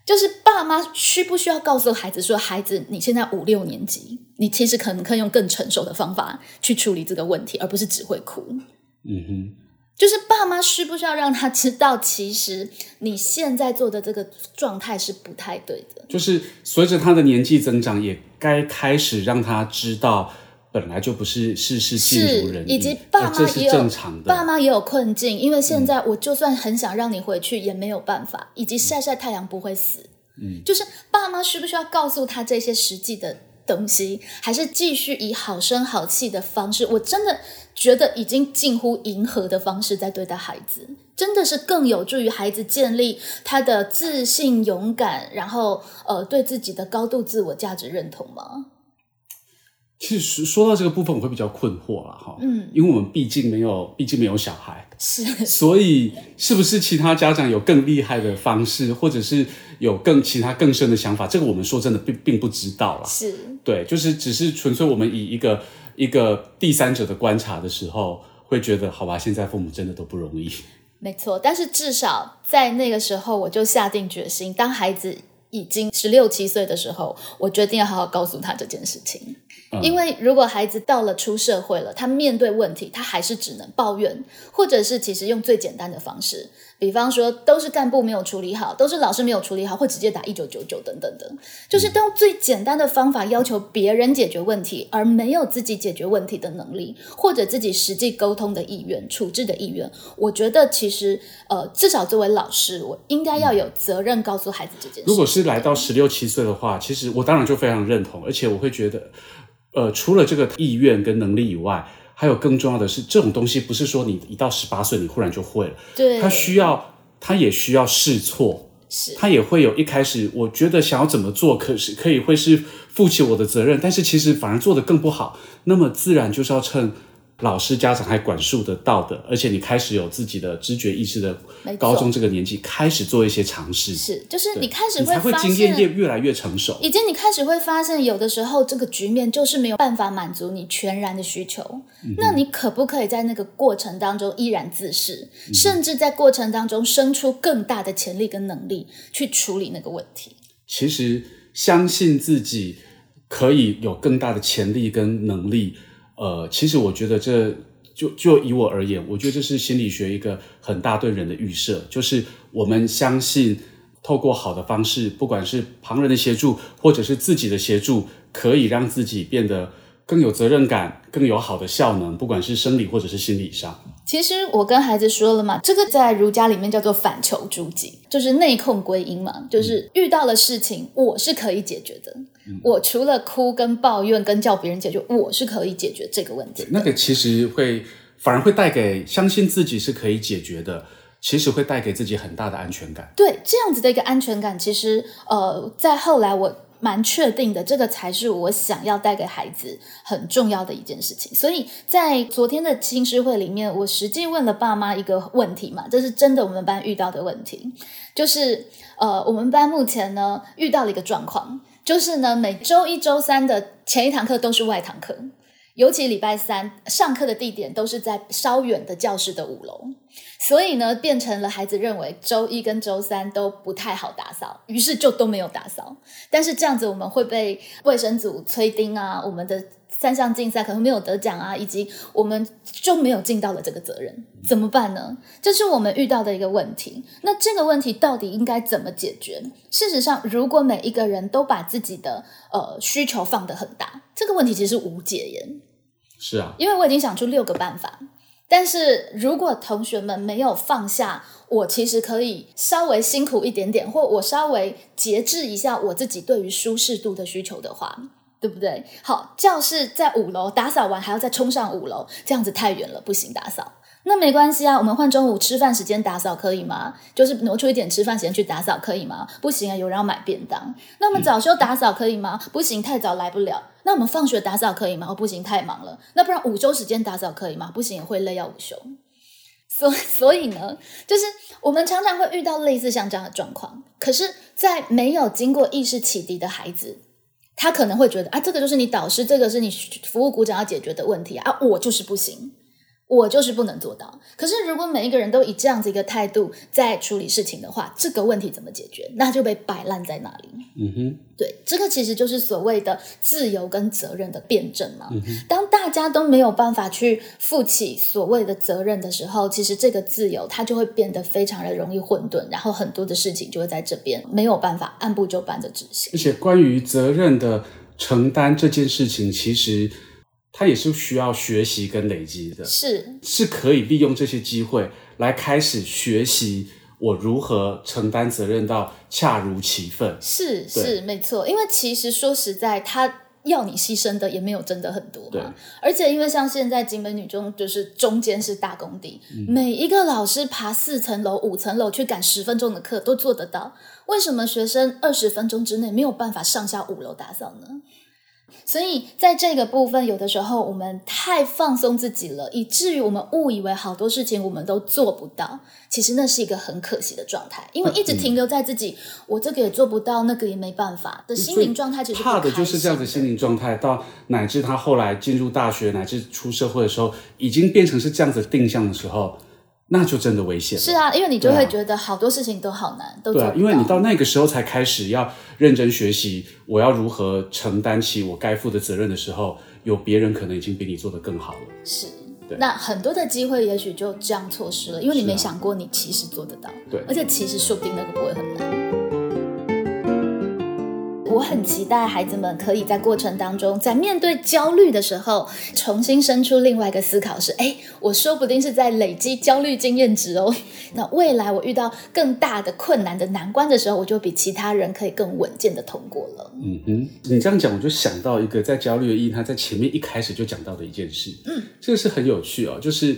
就是爸妈需不需要告诉孩子说：“孩子，你现在五六年级，你其实可能可以用更成熟的方法去处理这个问题，而不是只会哭。”嗯哼，就是爸妈需不需要让他知道，其实你现在做的这个状态是不太对的。就是随着他的年纪增长，也该开始让他知道。本来就不是事事尽如人意，以及爸妈也有的。爸妈也有困境，因为现在我就算很想让你回去也没有办法，以及晒晒太阳不会死。嗯，就是爸妈需不需要告诉他这些实际的东西，还是继续以好声好气的方式？我真的觉得已经近乎迎合的方式在对待孩子，真的是更有助于孩子建立他的自信、勇敢，然后呃对自己的高度自我价值认同吗？其实说到这个部分，我会比较困惑了哈，嗯，因为我们毕竟没有，毕竟没有小孩，是，所以是不是其他家长有更厉害的方式，或者是有更其他更深的想法？这个我们说真的并并不知道啦。是，对，就是只是纯粹我们以一个一个第三者的观察的时候，会觉得好吧，现在父母真的都不容易，没错，但是至少在那个时候，我就下定决心，当孩子已经十六七岁的时候，我决定要好好告诉他这件事情。因为如果孩子到了出社会了，他面对问题，他还是只能抱怨，或者是其实用最简单的方式，比方说都是干部没有处理好，都是老师没有处理好，会直接打一九九九等等等，就是用最简单的方法要求别人解决问题，而没有自己解决问题的能力，或者自己实际沟通的意愿、处置的意愿。我觉得其实呃，至少作为老师，我应该要有责任告诉孩子这件事。如果是来到十六七岁的话，其实我当然就非常认同，而且我会觉得。呃，除了这个意愿跟能力以外，还有更重要的是，这种东西不是说你一到十八岁你忽然就会了。对，他需要，他也需要试错，是，他也会有一开始我觉得想要怎么做，可是可以会是负起我的责任，但是其实反而做的更不好，那么自然就是要趁老师、家长还管束得到的，而且你开始有自己的知觉意识的高中这个年纪，开始做一些尝试，是，就是你开始会发经验越来越成熟。以及你开始会发现，有的时候这个局面就是没有办法满足你全然的需求。嗯那你可不可以在那个过程当中依然自适，嗯甚至在过程当中生出更大的潜力跟能力去处理那个问题？其实相信自己可以有更大的潜力跟能力，呃，其实我觉得这就就以我而言，我觉得这是心理学一个很大对人的预设，就是我们相信透过好的方式，不管是旁人的协助或者是自己的协助，可以让自己变得更有责任感，更有好的效能，不管是生理或者是心理上。其实我跟孩子说了嘛，这个在儒家里面叫做反求诸己，就是内控归因嘛，就是遇到了事情我是可以解决的。我除了哭跟抱怨跟叫别人解决，我是可以解决这个问题。那个其实会反而会带给相信自己是可以解决的，其实会带给自己很大的安全感。对这样子的一个安全感，其实呃，在后来我蛮确定的，这个才是我想要带给孩子很重要的一件事情。所以在昨天的亲师会里面，我实际问了爸妈一个问题嘛，这是真的我们班遇到的问题，就是呃，我们班目前呢遇到了一个状况，就是呢每周一周三的前一堂课都是外堂课。尤其礼拜三上课的地点都是在稍远的教室的五楼，所以呢，变成了孩子认为周一跟周三都不太好打扫，于是就都没有打扫。但是这样子我们会被卫生组催丁啊，我们的三项竞赛可能没有得奖啊，以及我们就没有尽到了这个责任，怎么办呢？这是我们遇到的一个问题。那这个问题到底应该怎么解决？事实上，如果每一个人都把自己的呃需求放得很大，这个问题其实是无解耶。是啊，因为我已经想出六个办法，但是如果同学们没有放下，我其实可以稍微辛苦一点点，或我稍微节制一下我自己对于舒适度的需求的话，对不对？好，教室在五楼，打扫完还要再冲上五楼，这样子太远了，不行打扫。那没关系啊，我们换中午吃饭时间打扫可以吗？就是挪出一点吃饭时间去打扫可以吗？不行啊，有人要买便当。那我们早休打扫可以吗？不行，太早来不了。那我们放学打扫可以吗？哦，不行，太忙了。那不然午休时间打扫可以吗？不行，也会累，要午休。所所以呢，就是我们常常会遇到类似像这样的状况。可是，在没有经过意识启迪的孩子，他可能会觉得啊，这个就是你导师，这个是你服务股长要解决的问题啊，我就是不行。我就是不能做到。可是，如果每一个人都以这样子一个态度在处理事情的话，这个问题怎么解决？那就被摆烂在那里。嗯哼，对，这个其实就是所谓的自由跟责任的辩证嘛。当大家都没有办法去负起所谓的责任的时候，其实这个自由它就会变得非常的容易混沌，然后很多的事情就会在这边没有办法按部就班的执行。而且关于责任的承担这件事情，其实它也是需要学习跟累积的，是是可以利用这些机会来开始学习我如何承担责任到恰如其分。是是没错，因为其实说实在，他要你牺牲的也没有真的很多对嘛。而且因为像现在金美女中就是中间是大工地，嗯每一个老师爬四层楼、五层楼去赶十分钟的课都做得到，为什么学生二十分钟之内没有办法上下五楼打扫呢？所以在这个部分，有的时候我们太放松自己了，以至于我们误以为好多事情我们都做不到。其实那是一个很可惜的状态，因为一直停留在自己、我这个也做不到，那个也没办法的心灵状态，其实怕的就是这样子心心灵状态，到乃至他后来进入大学，乃至出社会的时候，已经变成是这样子定向的时候，那就真的危险了。是啊，因为你就会觉得好多事情都好难，都。对啊因为你到那个时候才开始要认真学习，我要如何承担起我该负的责任的时候，有别人可能已经比你做得更好了。是对。那很多的机会也许就这样错失了，因为你没想过你其实做得到，对而且其实说不定那个不会很难。我很期待孩子们可以在过程当中，在面对焦虑的时候，重新生出另外一个思考是：哎，我说不定是在累积焦虑经验值哦。那未来我遇到更大的困难的难关的时候，我就比其他人可以更稳健的通过了。嗯哼，你这样讲，我就想到一个在焦虑的意义，他在前面一开始就讲到的一件事，嗯，这个是很有趣哦，就是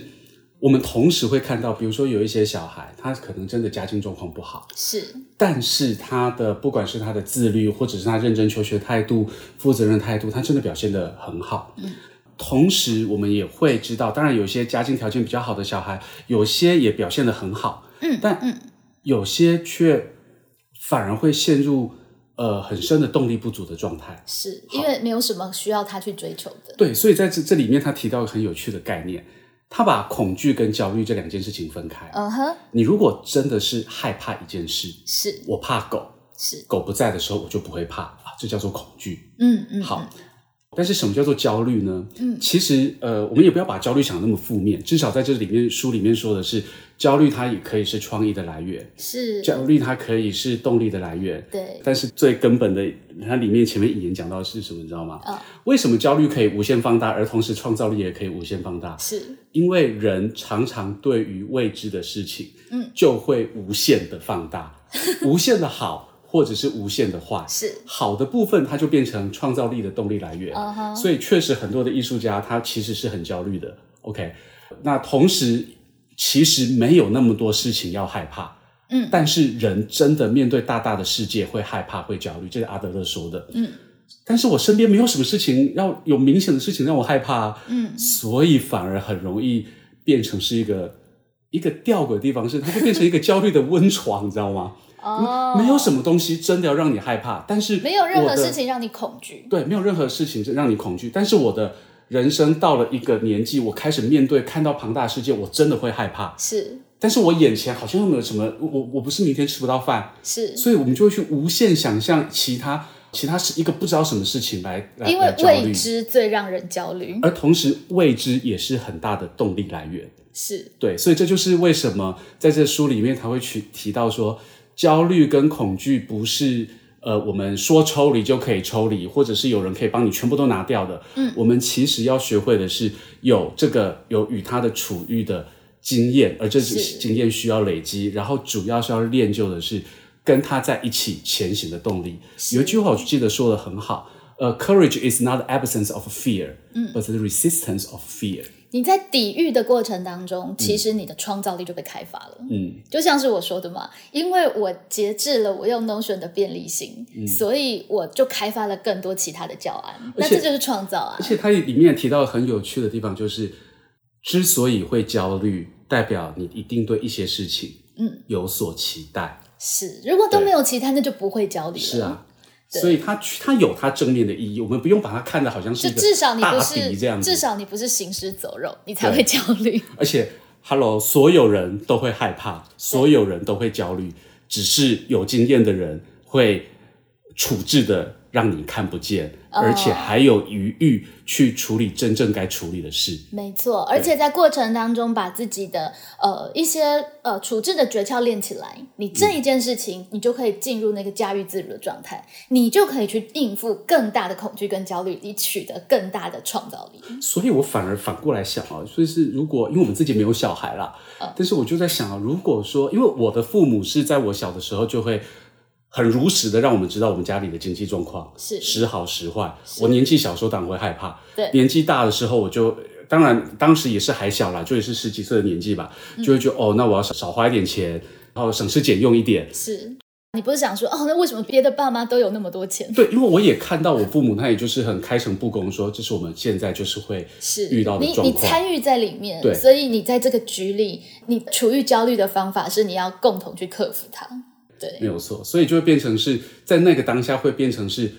我们同时会看到，比如说有一些小孩，他可能真的家境状况不好，是。但是他的不管是他的自律，或者是他认真求学态度、负责任态度，他真的表现得很好。嗯。同时我们也会知道，当然有些家境条件比较好的小孩，有些也表现得很好，嗯，但嗯，有些却反而会陷入呃很深的动力不足的状态，是因为没有什么需要他去追求的。对，所以在这这里面，他提到很有趣的概念，他把恐惧跟焦虑这两件事情分开。嗯哼，你如果真的是害怕一件事，是我怕狗，是狗不在的时候我就不会怕啊，这叫做恐惧。嗯嗯，好。但是什么叫做焦虑呢？嗯，其实呃，我们也不要把焦虑想那么负面。至少在这里面书里面说的是，焦虑它也可以是创意的来源，是焦虑它可以是动力的来源。对，但是最根本的，它里面前面引言讲到的是什么？你知道吗？啊，为什么焦虑可以无限放大，而同时创造力也可以无限放大？是因为人常常对于未知的事情，嗯，就会无限的放大，无限的好。或者是无限的坏，是好的部分，它就变成创造力的动力来源。所以确实很多的艺术家，他其实是很焦虑的。OK，那同时其实没有那么多事情要害怕。嗯，但是人真的面对大大的世界会害怕、会焦虑，这是阿德勒说的。嗯，但是我身边没有什么事情要有明显的事情让我害怕。嗯，所以反而很容易变成是一个一个吊诡的地方，是它会变成一个焦虑的温床，你知道吗？哦，没有什么东西真的要让你害怕，但是没有任何事情让你恐惧。对，没有任何事情让你恐惧。但是我的人生到了一个年纪，我开始面对看到庞大世界，我真的会害怕。是，但是我眼前好像又没有什么，我我不是明天吃不到饭，是，所以我们就会去无限想象其他其他是一个不知道什么事情来来因为未知最让人焦虑，而同时未知也是很大的动力来源。是对，所以这就是为什么在这书里面他会去提到说。焦虑跟恐惧不是呃，我们说抽离就可以抽离，或者是有人可以帮你全部都拿掉的。嗯，我们其实要学会的是有这个有与他的处遇的经验，而这经验需要累积，然后主要是要练就的是跟他在一起前行的动力。有一句话我记得说的很好，呃，courage is not the absence of fear，嗯，but the resistance of fear。你在抵御的过程当中，其实你的创造力就被开发了。嗯，就像是我说的嘛，因为我节制了我用 Notion 的便利性，所以我就开发了更多其他的教案。那这就是创造啊！而且它里面提到很有趣的地方，就是之所以会焦虑，代表你一定对一些事情嗯有所期待。是，如果都没有期待，那就不会焦虑。是啊。所以它它有它正面的意义，我们不用把它看的好像是一个大敌这样子。至少你不是行尸走肉，你才会焦虑。而且，Hello，所有人都会害怕，所有人都会焦虑，只是有经验的人会处置的。让你看不见，而且还有余裕去处理真正该处理的事。没错，而且在过程当中把自己的呃一些呃处置的诀窍练起来，你这一件事情，你就可以进入那个驾驭自如的状态，你就可以去应付更大的恐惧跟焦虑，你取得更大的创造力。所以我反而反过来想啊，所以是如果因为我们自己没有小孩啦，但是我就在想啊，如果说因为我的父母是在我小的时候就会。很如实的让我们知道我们家里的经济状况是时好时坏。我年纪小时候当然会害怕，对，年纪大的时候我就当然当时也是还小啦，就也是十几岁的年纪吧，就会觉得哦，那我要少少花一点钱，然后省吃俭用一点。是你不是想说哦，那为什么别的爸妈都有那么多钱？对，因为我也看到我父母，他也就是很开诚布公说，这是我们现在就是会是遇到的状况。你你参与在里面，对，所以你在这个局里，你处于焦虑的方法是你要共同去克服它。对，没有错，所以就会变成是在那个当下会变成是，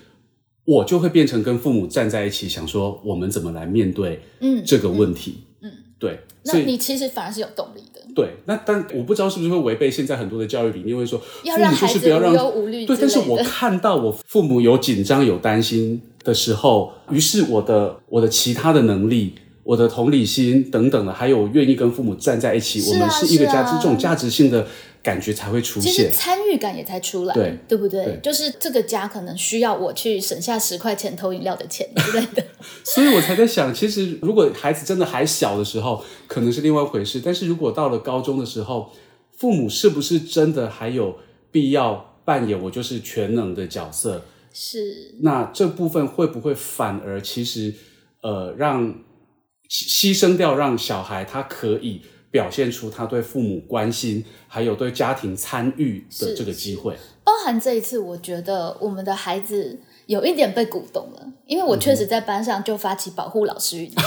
我就会变成跟父母站在一起，想说我们怎么来面对嗯这个问题，嗯，对，那你其实反而是有动力的，对，那但我不知道是不是会违背现在很多的教育理念，会说要让孩子无忧无虑，对，但是我看到我父母有紧张有担心的时候，于是我的我的其他的能力。我的同理心等等的，还有愿意跟父母站在一起，我们是一个家，这种价值性的感觉才会出现，其实参与感也才出来，对对不对？就是这个家可能需要我去省下十块钱偷饮料的钱之类的，所以我才在想，其实如果孩子真的还小的时候，可能是另外一回事，但是如果到了高中的时候，父母是不是真的还有必要扮演我就是全能的角色？是，那这部分会不会反而其实呃让？牺牲掉让小孩他可以表现出他对父母关心，还有对家庭参与的这个机会。包含这一次，我觉得我们的孩子有一点被鼓动了，因为我确实在班上就发起保护老师运动，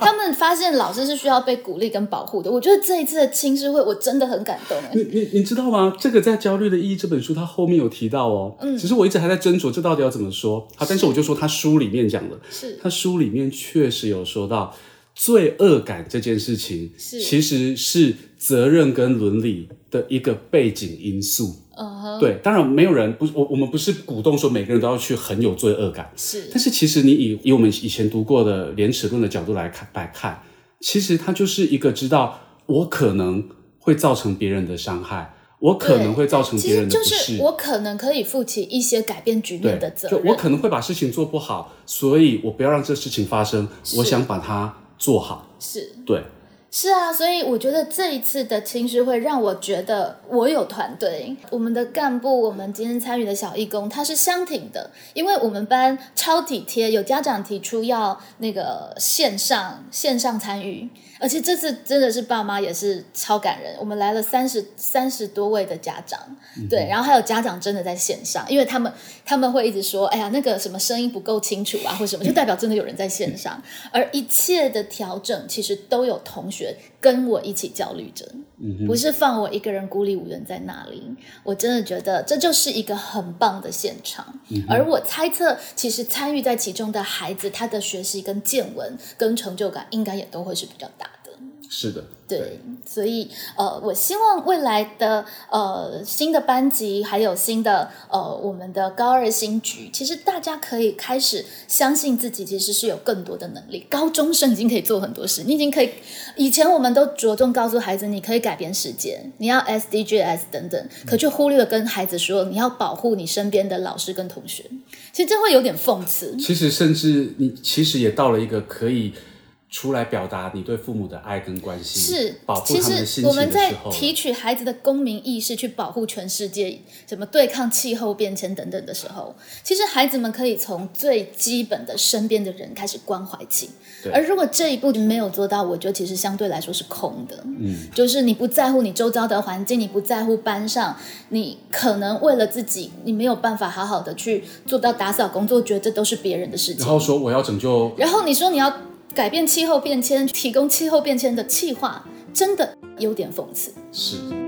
他们发现老师是需要被鼓励跟保护的。我觉得这一次的青师会，我真的很感动。你你你知道吗？这个在《焦虑的意义》这本书，它后面有提到哦。嗯，其实我一直还在斟酌这到底要怎么说。好，但是我就说他书里面讲的，是他书里面确实有说到罪恶感这件事情，是。其实是责任跟伦理的一个背景因素。嗯哼，对，当然没有人不，我我们不是鼓动说每个人都要去很有罪恶感，是。但是其实你以以我们以前读过的廉耻论的角度来看来看，其实它就是一个知道我可能会造成别人的伤害，我可能会造成别人的不就是，我可能可以负起一些改变局面的责任就任。我可能会把事情做不好，所以我不要让这事情发生，我想把它做好。是对，是啊，所以我觉得这一次的青师会让我觉得我有团队，我们的干部，我们今天参与的小义工，他是相挺的，因为我们班超体贴，有家长提出要那个线上线上参与，而且这次真的是爸妈也是超感人，我们来了三十三十多位的家长，对，然后还有家长真的在线上，因为他们他们会一直说，哎呀，那个什么声音不够清楚啊，或什么，就代表真的有人在线上，而一切的调整其实都有同学跟我一起焦虑着，不是放我一个人孤立无援在那里。我真的觉得这就是一个很棒的现场，而我猜测，其实参与在其中的孩子，他的学习跟见闻跟成就感，应该也都会是比较大的。是的，对，所以呃，我希望未来的呃新的班级，还有新的呃我们的高二新局，其实大家可以开始相信自己，其实是有更多的能力。高中生已经可以做很多事，你已经可以。以前我们都着重告诉孩子，你可以改变世界，你要 SDGs 等等，可却忽略了跟孩子说，你要保护你身边的老师跟同学。其实这会有点讽刺。其实甚至你其实也到了一个可以出来表达你对父母的爱跟关心，是保，护其他们的心情实我们在提取孩子的公民意识，去保护全世界，什么对抗气候变迁等等的时候，其实孩子们可以从最基本的身边的人开始关怀起。而如果这一步没有做到，我觉得其实相对来说是空的。嗯，就是你不在乎你周遭的环境，你不在乎班上，你可能为了自己，你没有办法好好的去做到打扫工作，觉得这都是别人的事情然。后说我要拯救然后你说你要改变气候变迁，提供气候变迁的气化，真的有点讽刺。是。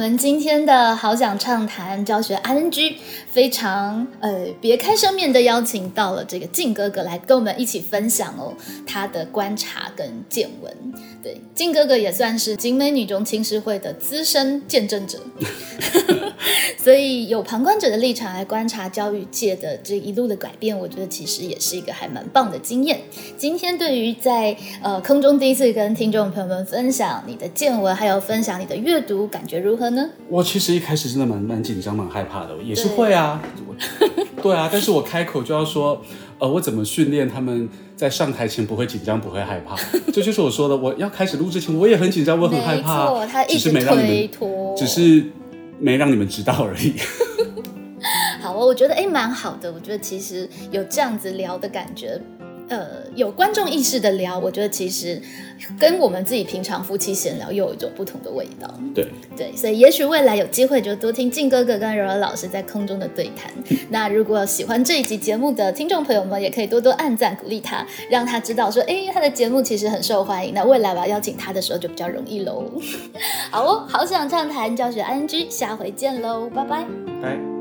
们今天的好想畅谈教学 ING 非常呃别开生面的邀请到了这个静哥哥来跟我们一起分享哦他的观察跟见闻。对，静哥哥也算是景美女中青师会的资深见证者，所以有旁观者的立场来观察教育界的这一路的改变，我觉得其实也是一个还蛮棒的经验。今天对于在呃空中第一次跟听众朋友们分享你的见闻，还有分享你的阅读，感觉如何呢？我其实一开始真的蛮蛮紧张、蛮害怕的，也是对会啊，我 对啊，但是我开口就要说，呃，我怎么训练他们在上台前不会紧张、不会害怕？这就是我说的，我要开始录之前，我也很紧张，我很害没怕错，，他一只直是没让你推们，脱，只是没让你们知道而已。好哦，我觉得哎蛮好的，我觉得其实有这样子聊的感觉。呃，有观众意识的聊，我觉得其实跟我们自己平常夫妻闲聊又有一种不同的味道。对，对，所以也许未来有机会就多听静哥哥跟柔柔老师在空中的对谈。那如果喜欢这一集节目的听众朋友们，也可以多多按赞鼓励他，让他知道说，哎，他的节目其实很受欢迎。那未来我要邀请他的时候就比较容易喽。好哦，好想畅谈教学 ING，下回见喽，拜拜。拜。